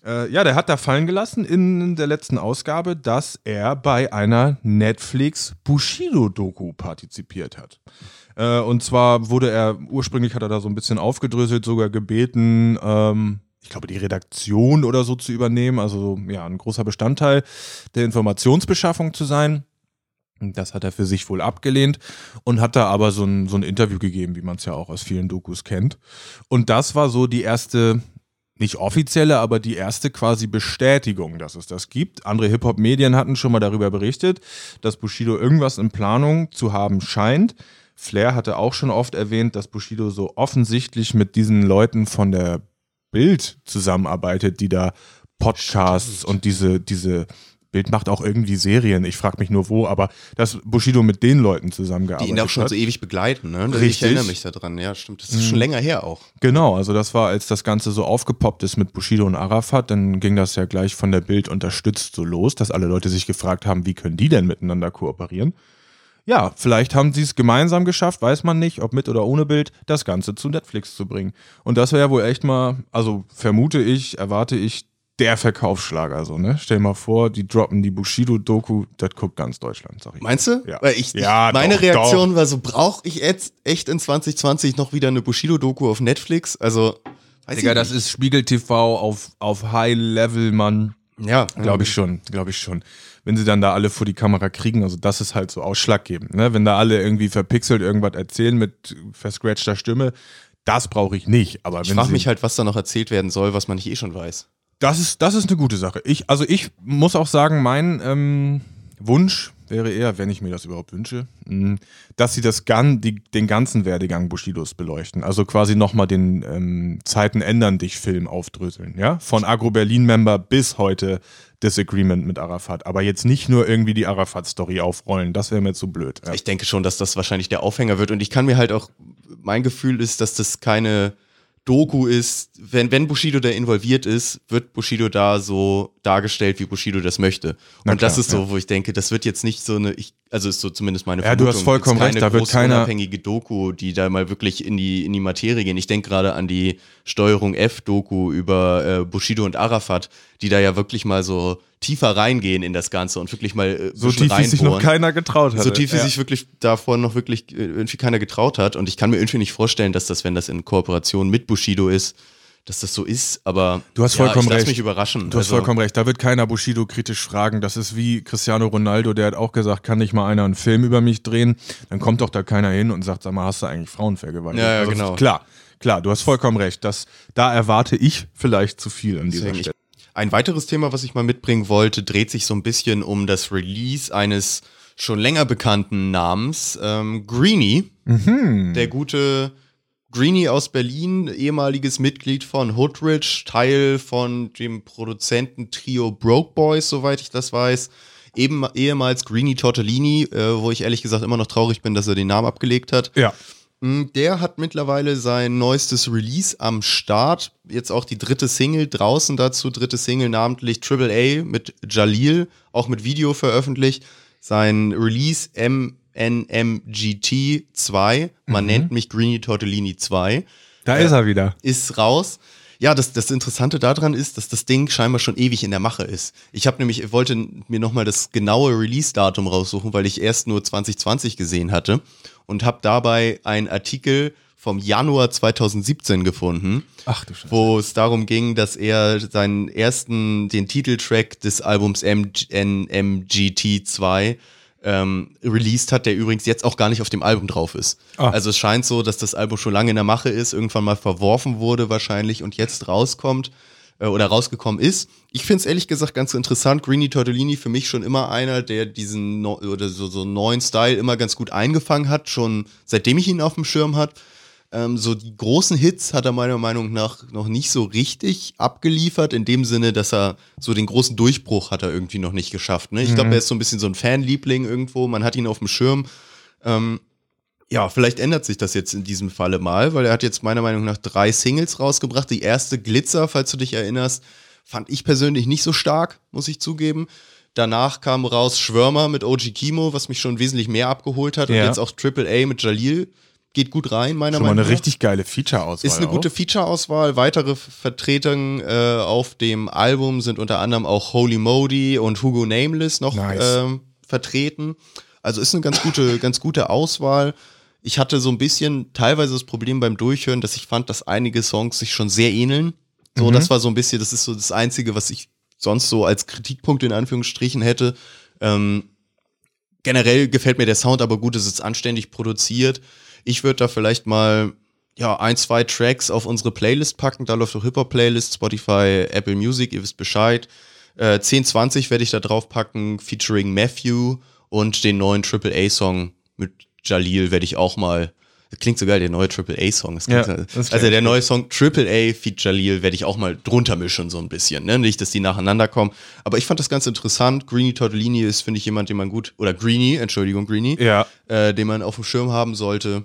äh, ja, der hat da fallen gelassen in der letzten Ausgabe, dass er bei einer Netflix Bushido-Doku partizipiert hat. Äh, und zwar wurde er, ursprünglich hat er da so ein bisschen aufgedröselt, sogar gebeten, ähm, ich glaube, die Redaktion oder so zu übernehmen, also ja, ein großer Bestandteil der Informationsbeschaffung zu sein. Das hat er für sich wohl abgelehnt und hat da aber so ein, so ein Interview gegeben, wie man es ja auch aus vielen Dokus kennt. Und das war so die erste, nicht offizielle, aber die erste quasi Bestätigung, dass es das gibt. Andere Hip-Hop-Medien hatten schon mal darüber berichtet, dass Bushido irgendwas in Planung zu haben scheint. Flair hatte auch schon oft erwähnt, dass Bushido so offensichtlich mit diesen Leuten von der Bild zusammenarbeitet, die da Podcasts und diese, diese Bild macht auch irgendwie Serien. Ich frage mich nur wo, aber dass Bushido mit den Leuten zusammengearbeitet Die ihn auch schon hat. so ewig begleiten, ne? Ich Richtig. erinnere mich daran, ja, stimmt. Das ist schon länger her auch. Genau, also das war, als das Ganze so aufgepoppt ist mit Bushido und Arafat, dann ging das ja gleich von der Bild unterstützt so los, dass alle Leute sich gefragt haben, wie können die denn miteinander kooperieren? Ja, vielleicht haben sie es gemeinsam geschafft, weiß man nicht, ob mit oder ohne Bild, das Ganze zu Netflix zu bringen. Und das wäre ja wohl echt mal, also vermute ich, erwarte ich, der Verkaufsschlager, so, ne? Stell dir mal vor, die droppen die Bushido-Doku, das guckt ganz Deutschland, sag ich. Meinst du? Ja. Weil ich, Ja, meine doch, Reaktion war so, brauche ich jetzt echt in 2020 noch wieder eine Bushido-Doku auf Netflix? Also, weiß Digga, ich das nicht. ist Spiegel TV auf, auf High Level, Mann. Ja, Glaube ich schon, glaube ich schon. Wenn sie dann da alle vor die Kamera kriegen, also das ist halt so ausschlaggebend. Ne? Wenn da alle irgendwie verpixelt irgendwas erzählen mit verscratchter Stimme, das brauche ich nicht. Aber Ich frage mich halt, was da noch erzählt werden soll, was man nicht eh schon weiß. das ist, das ist eine gute Sache. Ich, also ich muss auch sagen, mein ähm, Wunsch wäre eher, wenn ich mir das überhaupt wünsche, mh, dass sie das gan die, den ganzen Werdegang Bushidos beleuchten. Also quasi nochmal den ähm, Zeiten ändern dich Film aufdröseln, ja? Von Agro Berlin Member bis heute Disagreement mit Arafat. Aber jetzt nicht nur irgendwie die Arafat-Story aufrollen. Das wäre mir zu blöd. Ja. Ich denke schon, dass das wahrscheinlich der Aufhänger wird. Und ich kann mir halt auch, mein Gefühl ist, dass das keine Doku ist. Wenn, wenn Bushido da involviert ist, wird Bushido da so dargestellt, wie Bushido das möchte. Und das klar, ist so, wo ich denke, das wird jetzt nicht so eine, ich, also ist so zumindest meine Ja, du hast vollkommen recht, keine da wird keiner- unabhängige Doku, die da mal wirklich in die, in die Materie gehen. Ich denke gerade an die Steuerung F-Doku über äh, Bushido und Arafat, die da ja wirklich mal so tiefer reingehen in das Ganze und wirklich mal äh, so tief, wie sich noch keiner getraut hat. So tief, wie sich wirklich davor noch wirklich äh, irgendwie keiner getraut hat. Und ich kann mir irgendwie nicht vorstellen, dass das, wenn das in Kooperation mit Bushido ist, dass das so ist. Aber Du hast ja, vollkommen ich lass recht. mich überraschen. Du hast Also, vollkommen recht. Da wird keiner Bushido kritisch fragen. Das ist wie Cristiano Ronaldo, der hat auch gesagt, kann nicht mal einer einen Film über mich drehen? Dann kommt doch da keiner hin und sagt, sag mal, hast du eigentlich Frauen vergewaltigt? Ja, ja, Also, genau. Klar, klar, du hast vollkommen recht. Das, da erwarte ich vielleicht zu viel an dieser Deswegen, ich, Stelle. Ein weiteres Thema, was ich mal mitbringen wollte, dreht sich so ein bisschen um das Release eines schon länger bekannten Namens, ähm, Greenie. Mhm. Der gute Greenie aus Berlin, ehemaliges Mitglied von Hoodrich, Teil von dem Produzententrio Broke Boys, soweit ich das weiß. Eben, ehemals Greenie Tortellini, äh, wo ich ehrlich gesagt immer noch traurig bin, dass er den Namen abgelegt hat. Ja. Mm, Der hat mittlerweile sein neuestes Release am Start. Jetzt auch die dritte Single draußen dazu. Dritte Single namentlich Triple A mit Jalil, auch mit Video veröffentlicht. Sein Release MNMGT 2, man nennt mich Greenie Tortellini 2, Da ist er wieder. ist raus. Ja, das, das Interessante daran ist, dass das Ding scheinbar schon ewig in der Mache ist. Ich habe nämlich, ich wollte mir nochmal das genaue Release-Datum raussuchen, weil ich erst nur 2020 gesehen hatte und habe dabei einen Artikel vom Januar 2017 gefunden, Ach wo es darum ging, dass er seinen ersten, den Titeltrack des Albums MGT 2 ähm, released hat, der übrigens jetzt auch gar nicht auf dem Album drauf ist. Ah. Also es scheint so, dass das Album schon lange in der Mache ist, irgendwann mal verworfen wurde wahrscheinlich und jetzt rauskommt äh, oder rausgekommen ist. Ich finde es ehrlich gesagt ganz interessant. Greenie Tortellini für mich schon immer einer, der diesen neu- oder so, so neuen Style immer ganz gut eingefangen hat, schon seitdem ich ihn auf dem Schirm hat. Ähm, so die großen Hits hat er meiner Meinung nach noch nicht so richtig abgeliefert, in dem Sinne, dass er so den großen Durchbruch hat er irgendwie noch nicht geschafft. Ne? Ich glaube, er ist so ein bisschen so ein Fanliebling irgendwo, man hat ihn auf dem Schirm. Ähm, ja, vielleicht ändert sich das jetzt in diesem Falle mal, weil er hat jetzt meiner Meinung nach drei Singles rausgebracht. Die erste Glitzer, falls du dich erinnerst, fand ich persönlich nicht so stark, muss ich zugeben. Danach kam raus Schwörmer mit OG Kimo, was mich schon wesentlich mehr abgeholt hat. Und Ja. jetzt auch Triple A mit Jalil. Geht gut rein, meiner Schon mal Meinung eine nach. richtig geile Feature-Auswahl. Ist eine auch. gute Feature-Auswahl. Weitere Vertretungen äh, auf dem Album sind unter anderem auch Holy Modi und Hugo Nameless noch Nice. ähm, vertreten. Also ist eine ganz gute, ganz gute Auswahl. Ich hatte so ein bisschen teilweise das Problem beim Durchhören, dass ich fand, dass einige Songs sich schon sehr ähneln. So, das war so ein bisschen, das ist so das Einzige, was ich sonst so als Kritikpunkt in Anführungsstrichen hätte. Ähm, generell gefällt mir der Sound aber gut, es ist anständig produziert. Ich würde da vielleicht mal ja, ein, zwei Tracks auf unsere Playlist packen. Da läuft auch Hip-Hop-Playlist, Spotify, Apple Music, ihr wisst Bescheid. Äh, 1020 werde ich da drauf packen, featuring Matthew und den neuen Triple A-Song mit Jalil werde ich auch mal. Das klingt so geil, der neue Triple A-Song. Das Ja, das also der neue Song Triple A Feat Jalil werde ich auch mal drunter mischen, so ein bisschen. Ne? Nicht, dass die nacheinander kommen. Aber ich fand das ganz interessant. Greenie Tortellini ist, finde ich, jemand, den man gut, oder Greenie, Entschuldigung, Greenie, Ja. äh, den man auf dem Schirm haben sollte.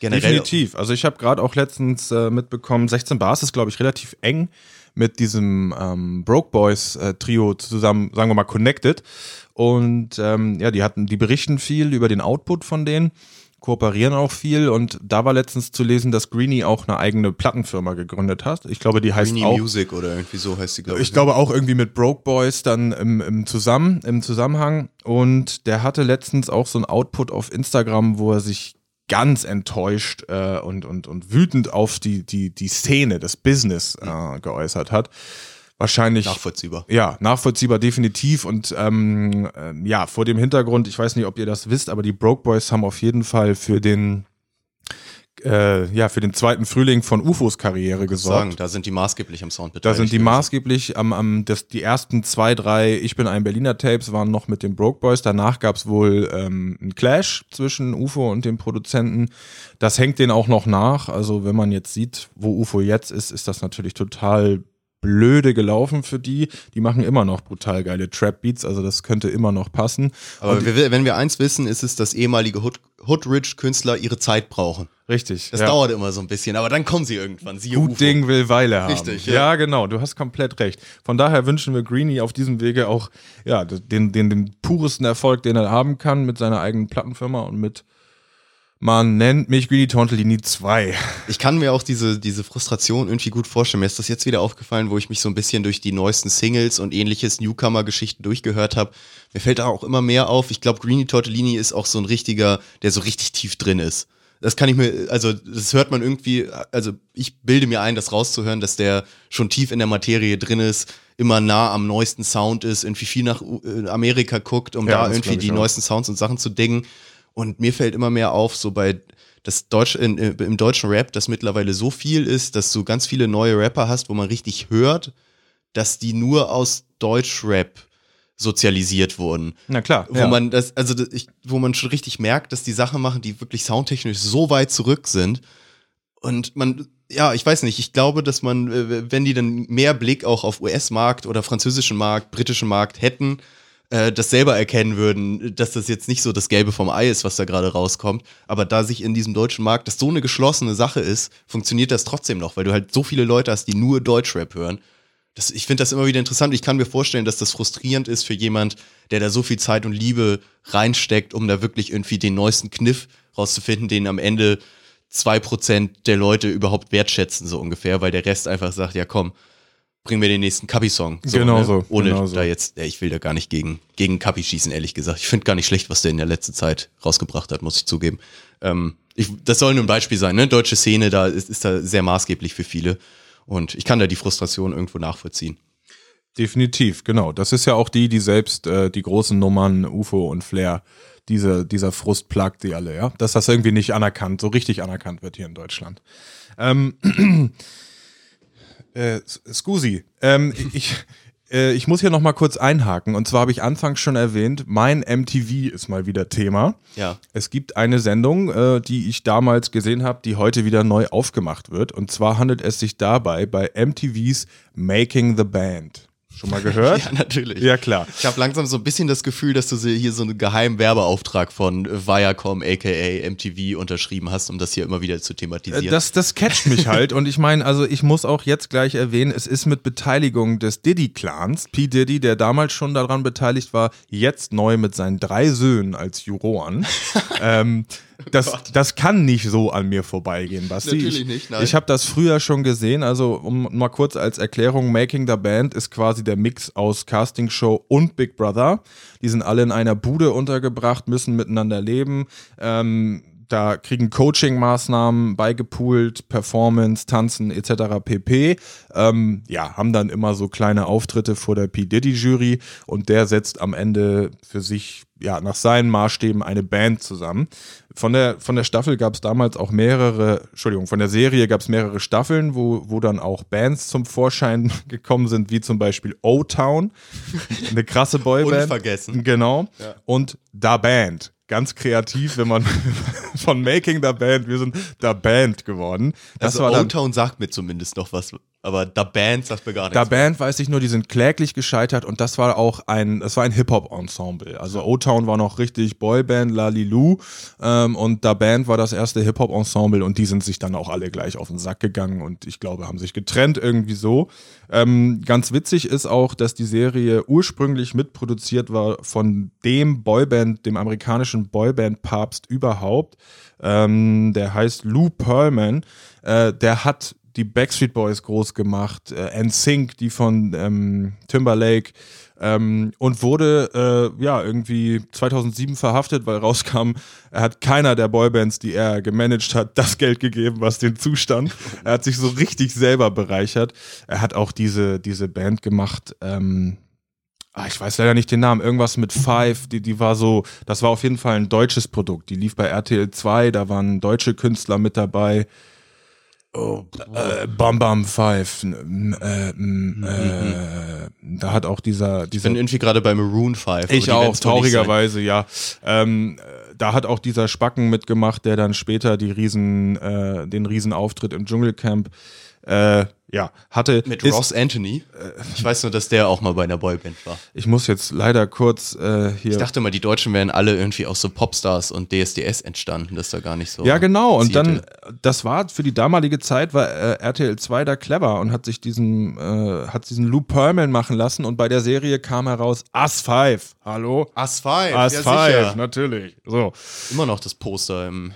Generell. Definitiv. Also ich habe gerade auch letztens äh, mitbekommen, 16 Bars ist, glaube ich, relativ eng mit diesem ähm, Broke Boys äh, Trio zusammen, sagen wir mal, connected. Und ähm, ja, die hatten, die berichten viel über den Output von denen. Kooperieren auch viel und da war letztens zu lesen, dass Greenie auch eine eigene Plattenfirma gegründet hat. Ich glaube, die heißt Greenie auch Music oder irgendwie so heißt die, glaube ich. ich glaube auch irgendwie mit Broke Boys dann im, im, zusammen, im Zusammenhang. Und der hatte letztens auch so ein Output auf Instagram, wo er sich ganz enttäuscht äh, und, und, und wütend auf die, die, die Szene, das Business äh, geäußert hat. Wahrscheinlich. Nachvollziehbar. Ja, nachvollziehbar definitiv. Und ähm, äh, ja, vor dem Hintergrund, ich weiß nicht, ob ihr das wisst, aber die Broke Boys haben auf jeden Fall für den äh, ja, für den zweiten Frühling von UFOs Karriere gesorgt. Sagen, da sind die maßgeblich am Sound Da beteiligt. sind die maßgeblich am, am das, die ersten zwei, drei Ich bin ein Berliner Tapes waren noch mit den Broke Boys. Danach gab es wohl ähm, einen Clash zwischen UFO und dem Produzenten. Das hängt denen auch noch nach. Also wenn man jetzt sieht, wo UFO jetzt ist, ist das natürlich total blöde gelaufen für die. Die machen immer noch brutal geile Trap Beats, also das könnte immer noch passen. Aber wir, wenn wir eins wissen, ist es, dass ehemalige Hood- Hood-Rich-Künstler ihre Zeit brauchen. Richtig. Das ja. dauert immer so ein bisschen, aber dann kommen sie irgendwann. Siehe Gut UFO. Ding will Weile haben. Richtig, ja. ja. genau, du hast komplett recht. Von daher wünschen wir Greenie auf diesem Wege auch ja, den, den, den puresten Erfolg, den er haben kann mit seiner eigenen Plattenfirma und mit man nennt mich Greenie Tortellini 2. Ich kann mir auch diese, diese Frustration irgendwie gut vorstellen. Mir ist das jetzt wieder aufgefallen, wo ich mich so ein bisschen durch die neuesten Singles und ähnliches Newcomer-Geschichten durchgehört habe. Mir fällt da auch immer mehr auf. Ich glaube, Greenie Tortellini ist auch so ein richtiger, der so richtig tief drin ist. Das kann ich mir, also das hört man irgendwie, also ich bilde mir ein, das rauszuhören, dass der schon tief in der Materie drin ist, immer nah am neuesten Sound ist, irgendwie viel nach äh, Amerika guckt, um Ja, da irgendwie die auch. neuesten Sounds und Sachen zu dingen. Und mir fällt immer mehr auf, so bei das Deutsch, in, äh, im deutschen Rap, das mittlerweile so viel ist, dass du ganz viele neue Rapper hast, wo man richtig hört, dass die nur aus Deutschrap sozialisiert wurden. Na klar. Wo man das, also das, ich, wo man schon richtig merkt, dass die Sachen machen, die wirklich soundtechnisch so weit zurück sind. Und man, ja, ich weiß nicht, ich glaube, dass man, äh, wenn die dann mehr Blick auch auf US-Markt oder französischen Markt, britischen Markt hätten, äh, das selber erkennen würden, dass das jetzt nicht so das Gelbe vom Ei ist, was da gerade rauskommt. Aber da sich in diesem deutschen Markt das so eine geschlossene Sache ist, funktioniert das trotzdem noch, weil du halt so viele Leute hast, die nur Deutschrap hören. Das, ich finde das immer wieder interessant. Ich kann mir vorstellen, dass das frustrierend ist für jemand, der da so viel Zeit und Liebe reinsteckt, um da wirklich irgendwie den neuesten Kniff rauszufinden, den am Ende zwei Prozent der Leute überhaupt wertschätzen, so ungefähr, weil der Rest einfach sagt, ja komm, bring mir den nächsten Kapi-Song. Genau so, Ohne genau so. da jetzt, ja, ich will da gar nicht gegen, gegen Kapi schießen, ehrlich gesagt. Ich finde gar nicht schlecht, was der in der letzten Zeit rausgebracht hat, muss ich zugeben. Ähm, ich, das soll nur ein Beispiel sein, ne? Deutsche Szene da ist, ist da sehr maßgeblich für viele. Und ich kann da die Frustration irgendwo nachvollziehen. Definitiv, genau. Das ist ja auch die, die selbst äh, die großen Nummern UFO und Flair, diese, dieser Frust plagt die alle, ja. Dass das irgendwie nicht anerkannt, so richtig anerkannt wird hier in Deutschland. Ähm, [CLEARS THROAT] äh, Scusi, ähm, [LAUGHS] ich, äh, ich muss hier noch mal kurz einhaken. Und zwar habe ich anfangs schon erwähnt, mein MTV ist mal wieder Thema. Ja. Es gibt eine Sendung, äh, die ich damals gesehen habe, die heute wieder neu aufgemacht wird. Und zwar handelt es sich dabei bei MTVs Making the Band. Schon mal gehört? [LAUGHS] Ja, natürlich. Ja, klar. Ich habe langsam so ein bisschen das Gefühl, dass du hier so einen geheimen Werbeauftrag von Viacom aka MTV unterschrieben hast, um das hier immer wieder zu thematisieren. Äh, Das, das catcht mich halt. Und ich meine, also ich muss auch jetzt gleich erwähnen, es ist mit Beteiligung des Diddy-Clans. P. Diddy, der damals schon daran beteiligt war, jetzt neu mit seinen drei Söhnen als Juroren. [LAUGHS] ähm, [LAUGHS] das, das kann nicht so an mir vorbeigehen, Basti. Natürlich ich, nicht, nein. Ich habe das früher schon gesehen. Also, um mal kurz als Erklärung: Making the Band ist quasi der Mix aus Castingshow und Big Brother. Die sind alle in einer Bude untergebracht, müssen miteinander leben. Ähm, da kriegen Coaching-Maßnahmen beigepoolt, Performance, Tanzen etc. pp. Ähm, ja, haben dann immer so kleine Auftritte vor der P. Diddy-Jury und der setzt am Ende für sich ja nach seinen Maßstäben eine Band zusammen. Von der, von der Staffel gab es damals auch mehrere, Entschuldigung, von der Serie gab es mehrere Staffeln, wo, wo dann auch Bands zum Vorschein [LAUGHS] gekommen sind, wie zum Beispiel O-Town, eine krasse Boyband. Unvergessen. Genau. Und Da Band. Ganz kreativ, wenn man [LAUGHS] von Making the Band, wir sind Da Band geworden. Das also O-Town sagt mir zumindest noch was. Aber Da Band sagt mir gar nichts. Da Band weiß ich nur, die sind kläglich gescheitert und das war auch ein, das war ein Hip-Hop-Ensemble. Also O-Town war noch richtig Boyband, Lalilu ähm, und Da Band war das erste Hip-Hop-Ensemble und die sind sich dann auch alle gleich auf den Sack gegangen und ich glaube, haben sich getrennt irgendwie so. Ähm, ganz witzig ist auch, dass die Serie ursprünglich mitproduziert war von dem Boyband, dem amerikanischen Boyband-Papst überhaupt. Ähm, der heißt Lou Pearlman. Äh, der hat die Backstreet Boys groß gemacht, äh, NSYNC, die von ähm, Timberlake ähm, und wurde äh, ja irgendwie 2007 verhaftet, weil rauskam, er hat keiner der Boybands, die er gemanagt hat, das Geld gegeben, was den Zustand. Er hat sich so richtig selber bereichert. Er hat auch diese, diese Band gemacht, ähm, Ah, ich weiß leider nicht den Namen, irgendwas mit Five, die, die war so, das war auf jeden Fall ein deutsches Produkt. Die lief bei RTL 2, da waren deutsche Künstler mit dabei. Oh, äh, Bam Bam Five. Äh, mhm. äh, da hat auch dieser. dieser ich bin irgendwie gerade bei Maroon 5. Ich auch, traurigerweise, ja. Ähm, da hat auch dieser Spacken mitgemacht, der dann später die Riesen, äh, den Riesenauftritt im Dschungelcamp äh, ja, hatte. Mit ist, Ross Anthony. Ich weiß nur, dass der auch mal bei einer Boyband war. Ich muss jetzt leider kurz äh, hier. Ich dachte mal, die Deutschen wären alle irgendwie aus so Popstars und DSDS entstanden. Das ist da gar nicht so. Ja, genau. Und dann, das war für die damalige Zeit, war äh, RTL 2 da clever und hat sich diesen, äh, hat diesen Lou Pearlman machen lassen und bei der Serie kam heraus Us 5. Hallo? Us 5. Us 5, ja, natürlich. So. Immer noch das Poster im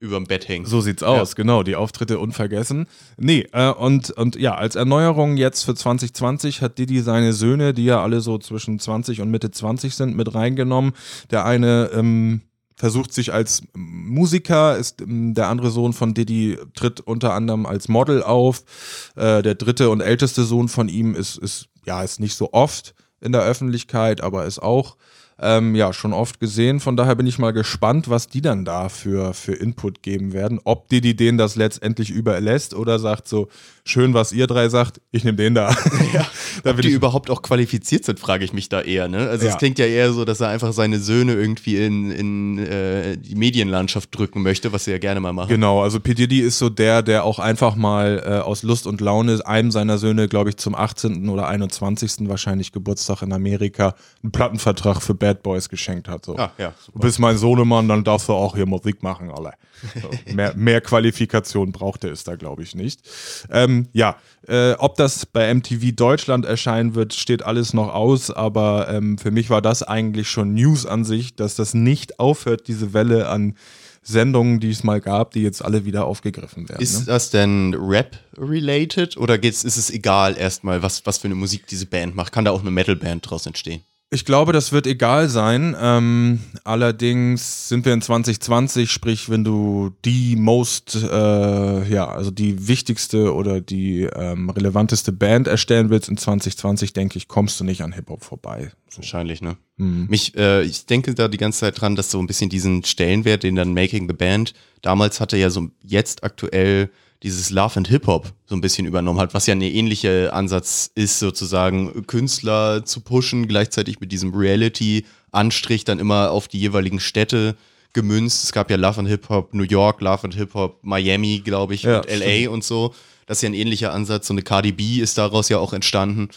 überm Bett hängen. So sieht's aus, ja. genau. Die Auftritte unvergessen. Nee, äh, und, und ja, als Erneuerung jetzt für 2020 hat Didi seine Söhne, die ja alle so zwischen 20 und Mitte 20 sind, mit reingenommen. Der eine ähm, versucht sich als Musiker, ist ähm, der andere Sohn von Didi, tritt unter anderem als Model auf. Äh, der dritte und älteste Sohn von ihm ist, ist, ja, ist nicht so oft in der Öffentlichkeit, aber ist auch ähm, ja schon oft gesehen. Von daher bin ich mal gespannt, was die dann da für, für Input geben werden. Ob die, die denen das letztendlich überlässt oder sagt so, schön, was ihr drei sagt, ich nehme den da. Ja, [LAUGHS] da ob die überhaupt auch qualifiziert sind, frage ich mich da eher. Ne? Also ja. es klingt ja eher so, dass er einfach seine Söhne irgendwie in, in äh, die Medienlandschaft drücken möchte, was sie ja gerne mal machen. Genau, also P. Diddy ist so der, der auch einfach mal äh, aus Lust und Laune einem seiner Söhne, glaube ich, zum 18. oder 21. wahrscheinlich Geburtstag in Amerika einen Plattenvertrag für Bad Boys geschenkt hat. So. Ah, ja, du bist mein Sohnemann, dann darfst du auch hier Musik machen, alle. So, mehr, mehr Qualifikation brauchte es da, glaube ich, nicht. Ähm, ja, äh, ob das bei MTV Deutschland erscheinen wird, steht alles noch aus, aber ähm, für mich war das eigentlich schon News an sich, dass das nicht aufhört, diese Welle an Sendungen, die es mal gab, die jetzt alle wieder aufgegriffen werden. Ist ne? das denn Rap-related oder geht's, ist es egal erstmal, was, was für eine Musik diese Band macht? Kann da auch eine Metal-Band draus entstehen? Ich glaube, das wird egal sein. Ähm, allerdings sind wir in 2020, sprich, wenn du die most, äh, ja, also die wichtigste oder die ähm, relevanteste Band erstellen willst in 2020, denke ich, kommst du nicht an Hip-Hop vorbei. So. Wahrscheinlich, ne? Mhm. Mich, äh, ich denke da die ganze Zeit dran, dass so ein bisschen diesen Stellenwert, den dann Making the Band damals hatte, ja so jetzt aktuell dieses Love and Hip Hop so ein bisschen übernommen hat, was ja ein ähnlicher Ansatz ist, sozusagen Künstler zu pushen, gleichzeitig mit diesem Reality-Anstrich dann immer auf die jeweiligen Städte gemünzt. Es gab ja Love and Hip Hop New York, Love and Hip Hop Miami, glaube ich, ja, und LA stimmt. und so. Das ist ja ein ähnlicher Ansatz. So eine Cardi B ist daraus ja auch entstanden.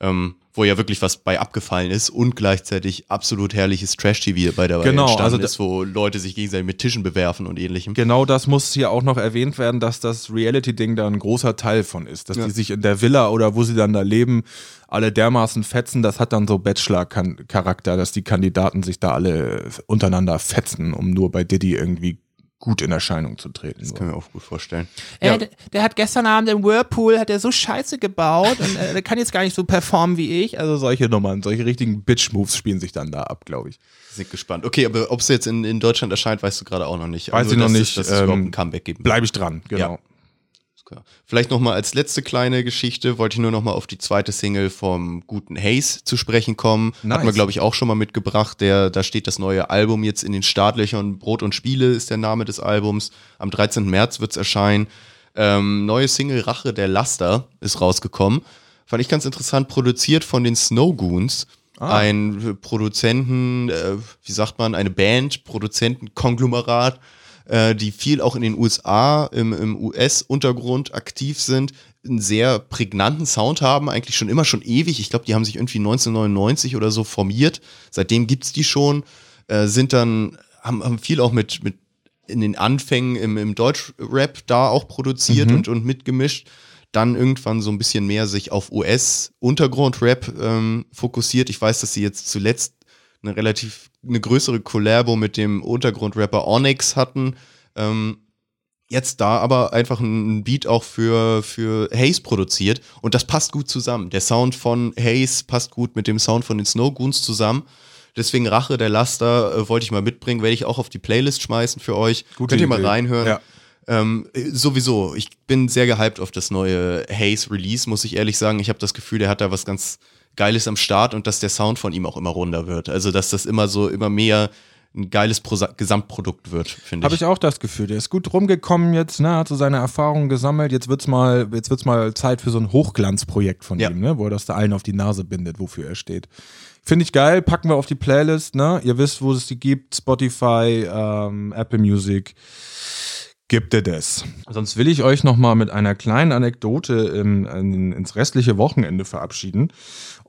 Ähm, wo ja wirklich was bei abgefallen ist und gleichzeitig absolut herrliches Trash-TV bei der genau, also ist, wo Leute sich gegenseitig mit Tischen bewerfen und ähnlichem. Genau das muss hier auch noch erwähnt werden, dass das Reality-Ding da ein großer Teil von ist. Dass ja. die sich in der Villa oder wo sie dann da leben, alle dermaßen fetzen, das hat dann so Bachelor-Charakter, dass die Kandidaten sich da alle untereinander fetzen, um nur bei Diddy irgendwie gut in Erscheinung zu treten. Das kann ich mir auch gut vorstellen. Äh, ja. der, der, hat gestern Abend im Whirlpool, hat er so scheiße gebaut und äh, der kann jetzt gar nicht so performen wie ich. Also solche Nummern, solche richtigen Bitch-Moves spielen sich dann da ab, glaube ich. Sind gespannt. Okay, aber ob es jetzt in, in Deutschland erscheint, weißt du gerade auch noch nicht. Weiß also, ich noch nicht. Dass es ähm, überhaupt ein Comeback gibt. Bleibe ich dran, genau. Ja. Vielleicht nochmal als letzte kleine Geschichte, wollte ich nur nochmal auf die zweite Single vom guten Haze zu sprechen kommen. Nice. Hat man, glaube ich, auch schon mal mitgebracht. Der, da steht das neue Album jetzt in den Startlöchern. Brot und Spiele ist der Name des Albums. Am 13. März wird es erscheinen. Ähm, neue Single Rache der Laster ist rausgekommen. Fand ich ganz interessant, produziert von den Snowgoons. Ah. Ein Produzenten, äh, wie sagt man, eine Band, Produzentenkonglomerat äh, die viel auch in den USA, im, im US-Untergrund aktiv sind, einen sehr prägnanten Sound haben, eigentlich schon immer schon ewig. Ich glaube, die haben sich irgendwie 1999 oder so formiert. Seitdem gibt's die schon, äh, sind dann, haben, haben viel auch mit, mit in den Anfängen im, im Deutschrap da auch produziert Mhm. und, und mitgemischt. Dann irgendwann so ein bisschen mehr sich auf US-Untergrund-Rap ähm, fokussiert. Ich weiß, dass sie jetzt zuletzt eine relativ, eine größere Collabo mit dem Untergrundrapper Onyx hatten. Ähm, jetzt da aber einfach ein Beat auch für, für Haze produziert und das passt gut zusammen. Der Sound von Haze passt gut mit dem Sound von den Snow Goons zusammen. Deswegen Rache der Laster äh, wollte ich mal mitbringen, werde ich auch auf die Playlist schmeißen für euch. Gute Könnt ihr mal reinhören. Ja. Ähm, äh, sowieso, ich bin sehr gehypt auf das neue Haze Release, muss ich ehrlich sagen. Ich habe das Gefühl, der hat da was ganz Geiles am Start und dass der Sound von ihm auch immer runder wird. Also, dass das immer so, immer mehr ein geiles Prosa Gesamtprodukt wird, finde Habe ich. ich auch das Gefühl. Der ist gut rumgekommen jetzt, ne, hat so seine Erfahrungen gesammelt. Jetzt wird's mal, jetzt wird's mal Zeit für so ein Hochglanzprojekt von Ja. ihm, ne, wo er das da allen auf die Nase bindet, wofür er steht. Finde ich geil, packen wir auf die Playlist, ne? Ihr wisst, wo es die gibt, Spotify, ähm, Apple Music. Gibt ihr das? Sonst will ich euch noch mal mit einer kleinen Anekdote im, in, ins restliche Wochenende verabschieden.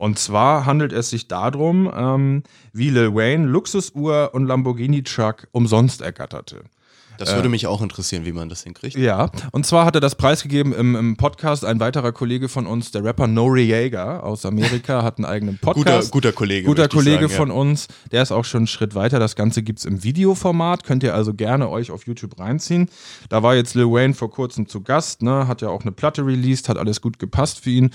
Und zwar handelt es sich darum, ähm, wie Lil Wayne Luxusuhr und Lamborghini Truck umsonst ergatterte. Das würde mich auch interessieren, wie man das hinkriegt. Ja, und zwar hat er das preisgegeben im, im Podcast. Ein weiterer Kollege von uns, der Rapper Noriega aus Amerika, hat einen eigenen Guter, Podcast. guter Kollege. Guter möchte ich Kollege sagen, von ja. uns, der ist auch schon einen Schritt weiter. Das Ganze gibt's im Videoformat, könnt ihr also gerne euch auf YouTube reinziehen. Da war jetzt Lil Wayne vor kurzem zu Gast, ne? hat ja auch eine Platte released, hat alles gut gepasst für ihn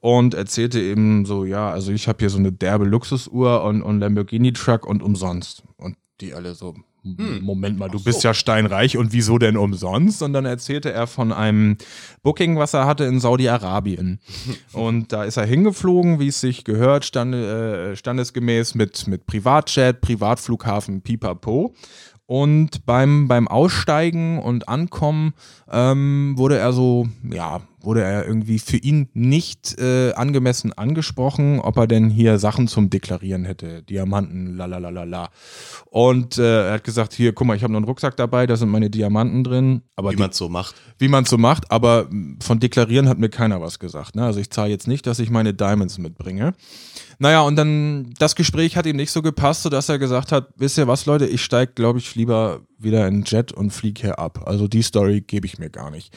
und erzählte eben so, ja, also ich habe hier so eine derbe Luxusuhr und, und Lamborghini-Truck und umsonst. Und die alle so, Moment mal, du bist ja steinreich und wieso denn umsonst? Und dann erzählte er von einem Booking, was er hatte in Saudi-Arabien. [LAUGHS] Und da ist er hingeflogen, wie es sich gehört, stand, äh, standesgemäß mit, mit Privatjet, Privatflughafen, pipapo. Und beim, beim Aussteigen und Ankommen ähm, wurde er so, ja, wurde er irgendwie für ihn nicht äh, angemessen angesprochen, ob er denn hier Sachen zum Deklarieren hätte, Diamanten, la la la la la. Und äh, er hat gesagt, hier, guck mal, ich habe noch einen Rucksack dabei, da sind meine Diamanten drin. Aber Wie man so macht. wie man so macht, aber von Deklarieren hat mir keiner was gesagt. Ne? Also ich zahle jetzt nicht, dass ich meine Diamonds mitbringe. Naja, und dann das Gespräch hat ihm nicht so gepasst, sodass er gesagt hat, wisst ihr was, Leute, ich steige, glaube ich, lieber wieder in Jet und fliege hier ab. Also die Story gebe ich mir gar nicht.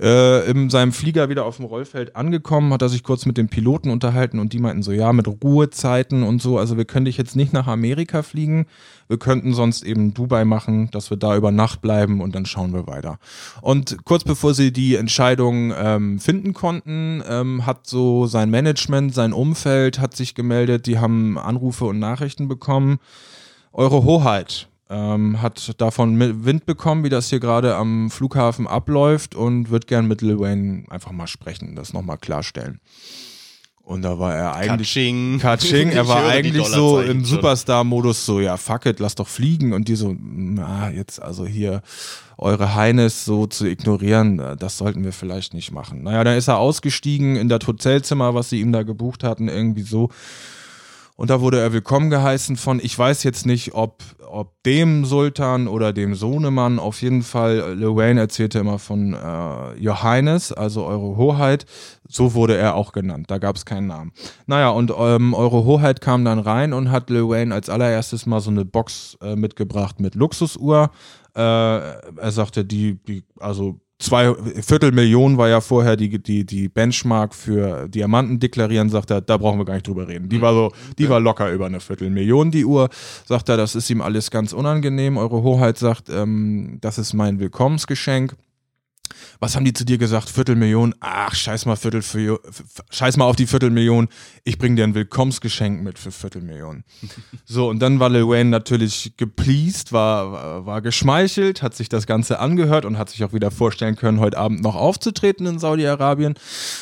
Äh, in seinem Flieger wieder auf dem Rollfeld angekommen, hat er sich kurz mit den Piloten unterhalten und die meinten so, ja, mit Ruhezeiten und so, also wir können dich jetzt nicht nach Amerika fliegen, wir könnten sonst eben Dubai machen, dass wir da über Nacht bleiben und dann schauen wir weiter. Und kurz bevor sie die Entscheidung ähm, finden konnten, ähm, hat so sein Management, sein Umfeld hat sich gemeldet, die haben Anrufe und Nachrichten bekommen. Eure Hoheit ähm, hat davon Wind bekommen, wie das hier gerade am Flughafen abläuft und wird gern mit Lil Wayne einfach mal sprechen, das nochmal klarstellen. Und da war er eigentlich. Katsching. Katsching, [LAUGHS] er war eigentlich so im. Superstar-Modus, so, ja, fuck it, lass doch fliegen. Und die so, na, jetzt also hier eure Heines so zu ignorieren, äh, das sollten wir vielleicht nicht machen. Naja, dann ist er ausgestiegen in das Hotelzimmer, was sie ihm da gebucht hatten, irgendwie so. Und da wurde er willkommen geheißen von, ich weiß jetzt nicht, ob, ob dem Sultan oder dem Sohnemann, auf jeden Fall, äh, Lil Wayne erzählte immer von äh, Your also Eure Hoheit. So wurde er auch genannt, da gab es keinen Namen. Naja, und ähm, Eure Hoheit kam dann rein und hat Lil Wayne als allererstes mal so eine Box äh, mitgebracht mit Luxusuhr. Äh, er sagte, die, die, also zwei Viertelmillionen war ja vorher die, die, die Benchmark für Diamanten deklarieren, sagt er, da brauchen wir gar nicht drüber reden. Die war so, die war locker über eine Viertelmillion, die Uhr. Sagt er, das ist ihm alles ganz unangenehm. Eure Hoheit sagt, ähm, das ist mein Willkommensgeschenk. Was haben die zu dir gesagt? Viertelmillion? Ach, scheiß mal, Viertel für, scheiß mal auf die Viertelmillion. Ich bring dir ein Willkommensgeschenk mit für Viertelmillion. [LAUGHS] so, und dann war Lil Wayne natürlich gepleased, war, war, war geschmeichelt, hat sich das Ganze angehört und hat sich auch wieder vorstellen können, heute Abend noch aufzutreten in Saudi-Arabien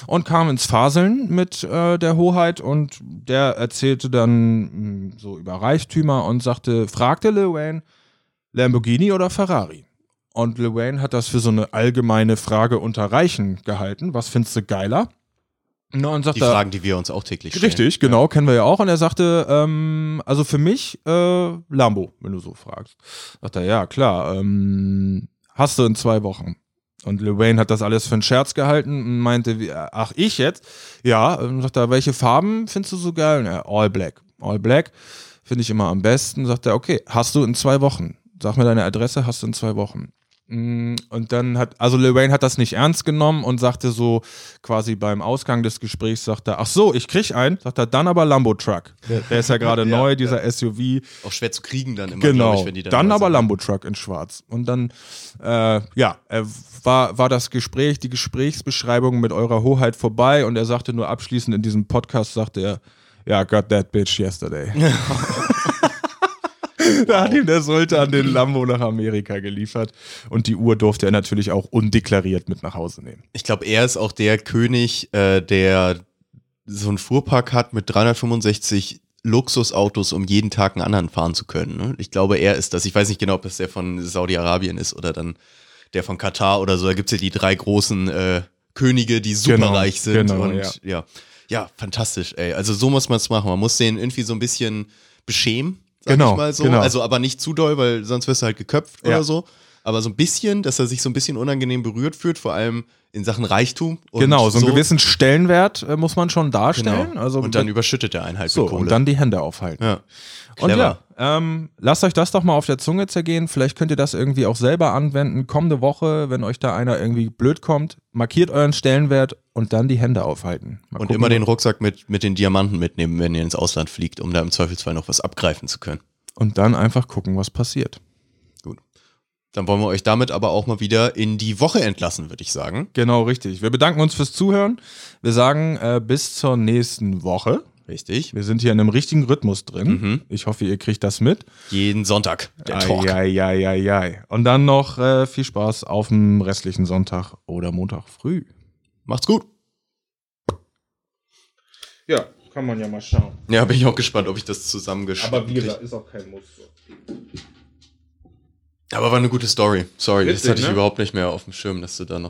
und kam ins Faseln mit äh, der Hoheit und der erzählte dann mh, so über Reichtümer und sagte, fragte Lil Wayne, Lamborghini oder Ferrari? Und Lil Wayne hat das für so eine allgemeine Frage unter Reichen gehalten. Was findest du geiler? Na, und sagt Die er, Fragen, die wir uns auch täglich stellen. Richtig, genau, kennen wir ja auch. Und er sagte, ähm, also für mich äh, Lambo, wenn du so fragst. Sagt er, ja, klar, ähm, hast du in zwei Wochen. Und Lil Wayne hat das alles für einen Scherz gehalten und meinte, wie, ach, ich jetzt? Ja, und sagt er, welche Farben findest du so geil? Ja, all black. All black finde ich immer am besten. Sagt er, okay, hast du in zwei Wochen. Sag mir deine Adresse, hast du in zwei Wochen. Mm, Und dann hat, also Lil Wayne hat das nicht ernst genommen und sagte so quasi beim Ausgang des Gesprächs, sagt er, ach so, ich krieg einen, sagt er, dann aber Lambo Truck. Der, der ist ja gerade [LAUGHS] Ja, neu, dieser SUV. Auch schwer zu kriegen dann immer, Genau. ich, wenn die dann, dann da aber sind. Lambo Truck in Schwarz. Und dann, äh, ja, war, war das Gespräch, die Gesprächsbeschreibung mit eurer Hoheit vorbei und er sagte nur abschließend in diesem Podcast, sagte er, ja, got that bitch yesterday. [LAUGHS] [LAUGHS] Da hat ihm der Sultan den Lambo nach Amerika geliefert und die Uhr durfte er natürlich auch undeklariert mit nach Hause nehmen. Ich glaube, er ist auch der König, äh, der so einen Fuhrpark hat mit 365 Luxusautos, um jeden Tag einen anderen fahren zu können. Ne? Ich glaube, er ist das. Ich weiß nicht genau, ob das der von Saudi-Arabien ist oder dann der von Katar oder so. Da gibt's ja die drei großen äh, Könige, die superreich sind. genau, und ja. ja. ja. fantastisch, ey. Also so muss man es machen. Man muss den irgendwie so ein bisschen beschämen, sag Genau, ich mal so. genau. Also aber nicht zu doll, weil sonst wirst du halt geköpft Ja. oder so. Aber so ein bisschen, dass er sich so ein bisschen unangenehm berührt fühlt, vor allem in Sachen Reichtum. Und genau, so einen gewissen Stellenwert äh, muss man schon Genau. darstellen. Also und dann überschüttet er einen halt so, mit Kohle. und dann die Hände aufhalten. ja. Und ja, ähm, lasst euch das doch mal auf der Zunge zergehen. Vielleicht könnt ihr das irgendwie auch selber anwenden. Kommende Woche, wenn euch da einer irgendwie blöd kommt, markiert euren Stellenwert und dann die Hände aufhalten. Mal Und gucken, immer den Rucksack mit, mit den Diamanten mitnehmen, wenn ihr ins Ausland fliegt, um da im Zweifelsfall noch was abgreifen zu können. Und dann einfach gucken, was passiert. Gut. Dann wollen wir euch damit aber auch mal wieder in die Woche entlassen, würde ich sagen. Genau, richtig. Wir bedanken uns fürs Zuhören. Wir sagen äh, bis zur nächsten Woche. Richtig. Wir sind hier in einem richtigen Rhythmus drin. Mhm. Ich hoffe, ihr kriegt das mit. Jeden Sonntag der Talk. Eieieiei. Und dann noch äh, viel Spaß auf dem restlichen Sonntag oder Montag früh. Macht's gut. Ja, kann man ja mal schauen. Ja, bin ich auch gespannt, ob ich das zusammengeschnitten kriege. ist auch kein Muster. Aber war eine gute Story. Sorry, das Witzig, hatte ich ne? überhaupt nicht mehr auf dem Schirm, dass du da noch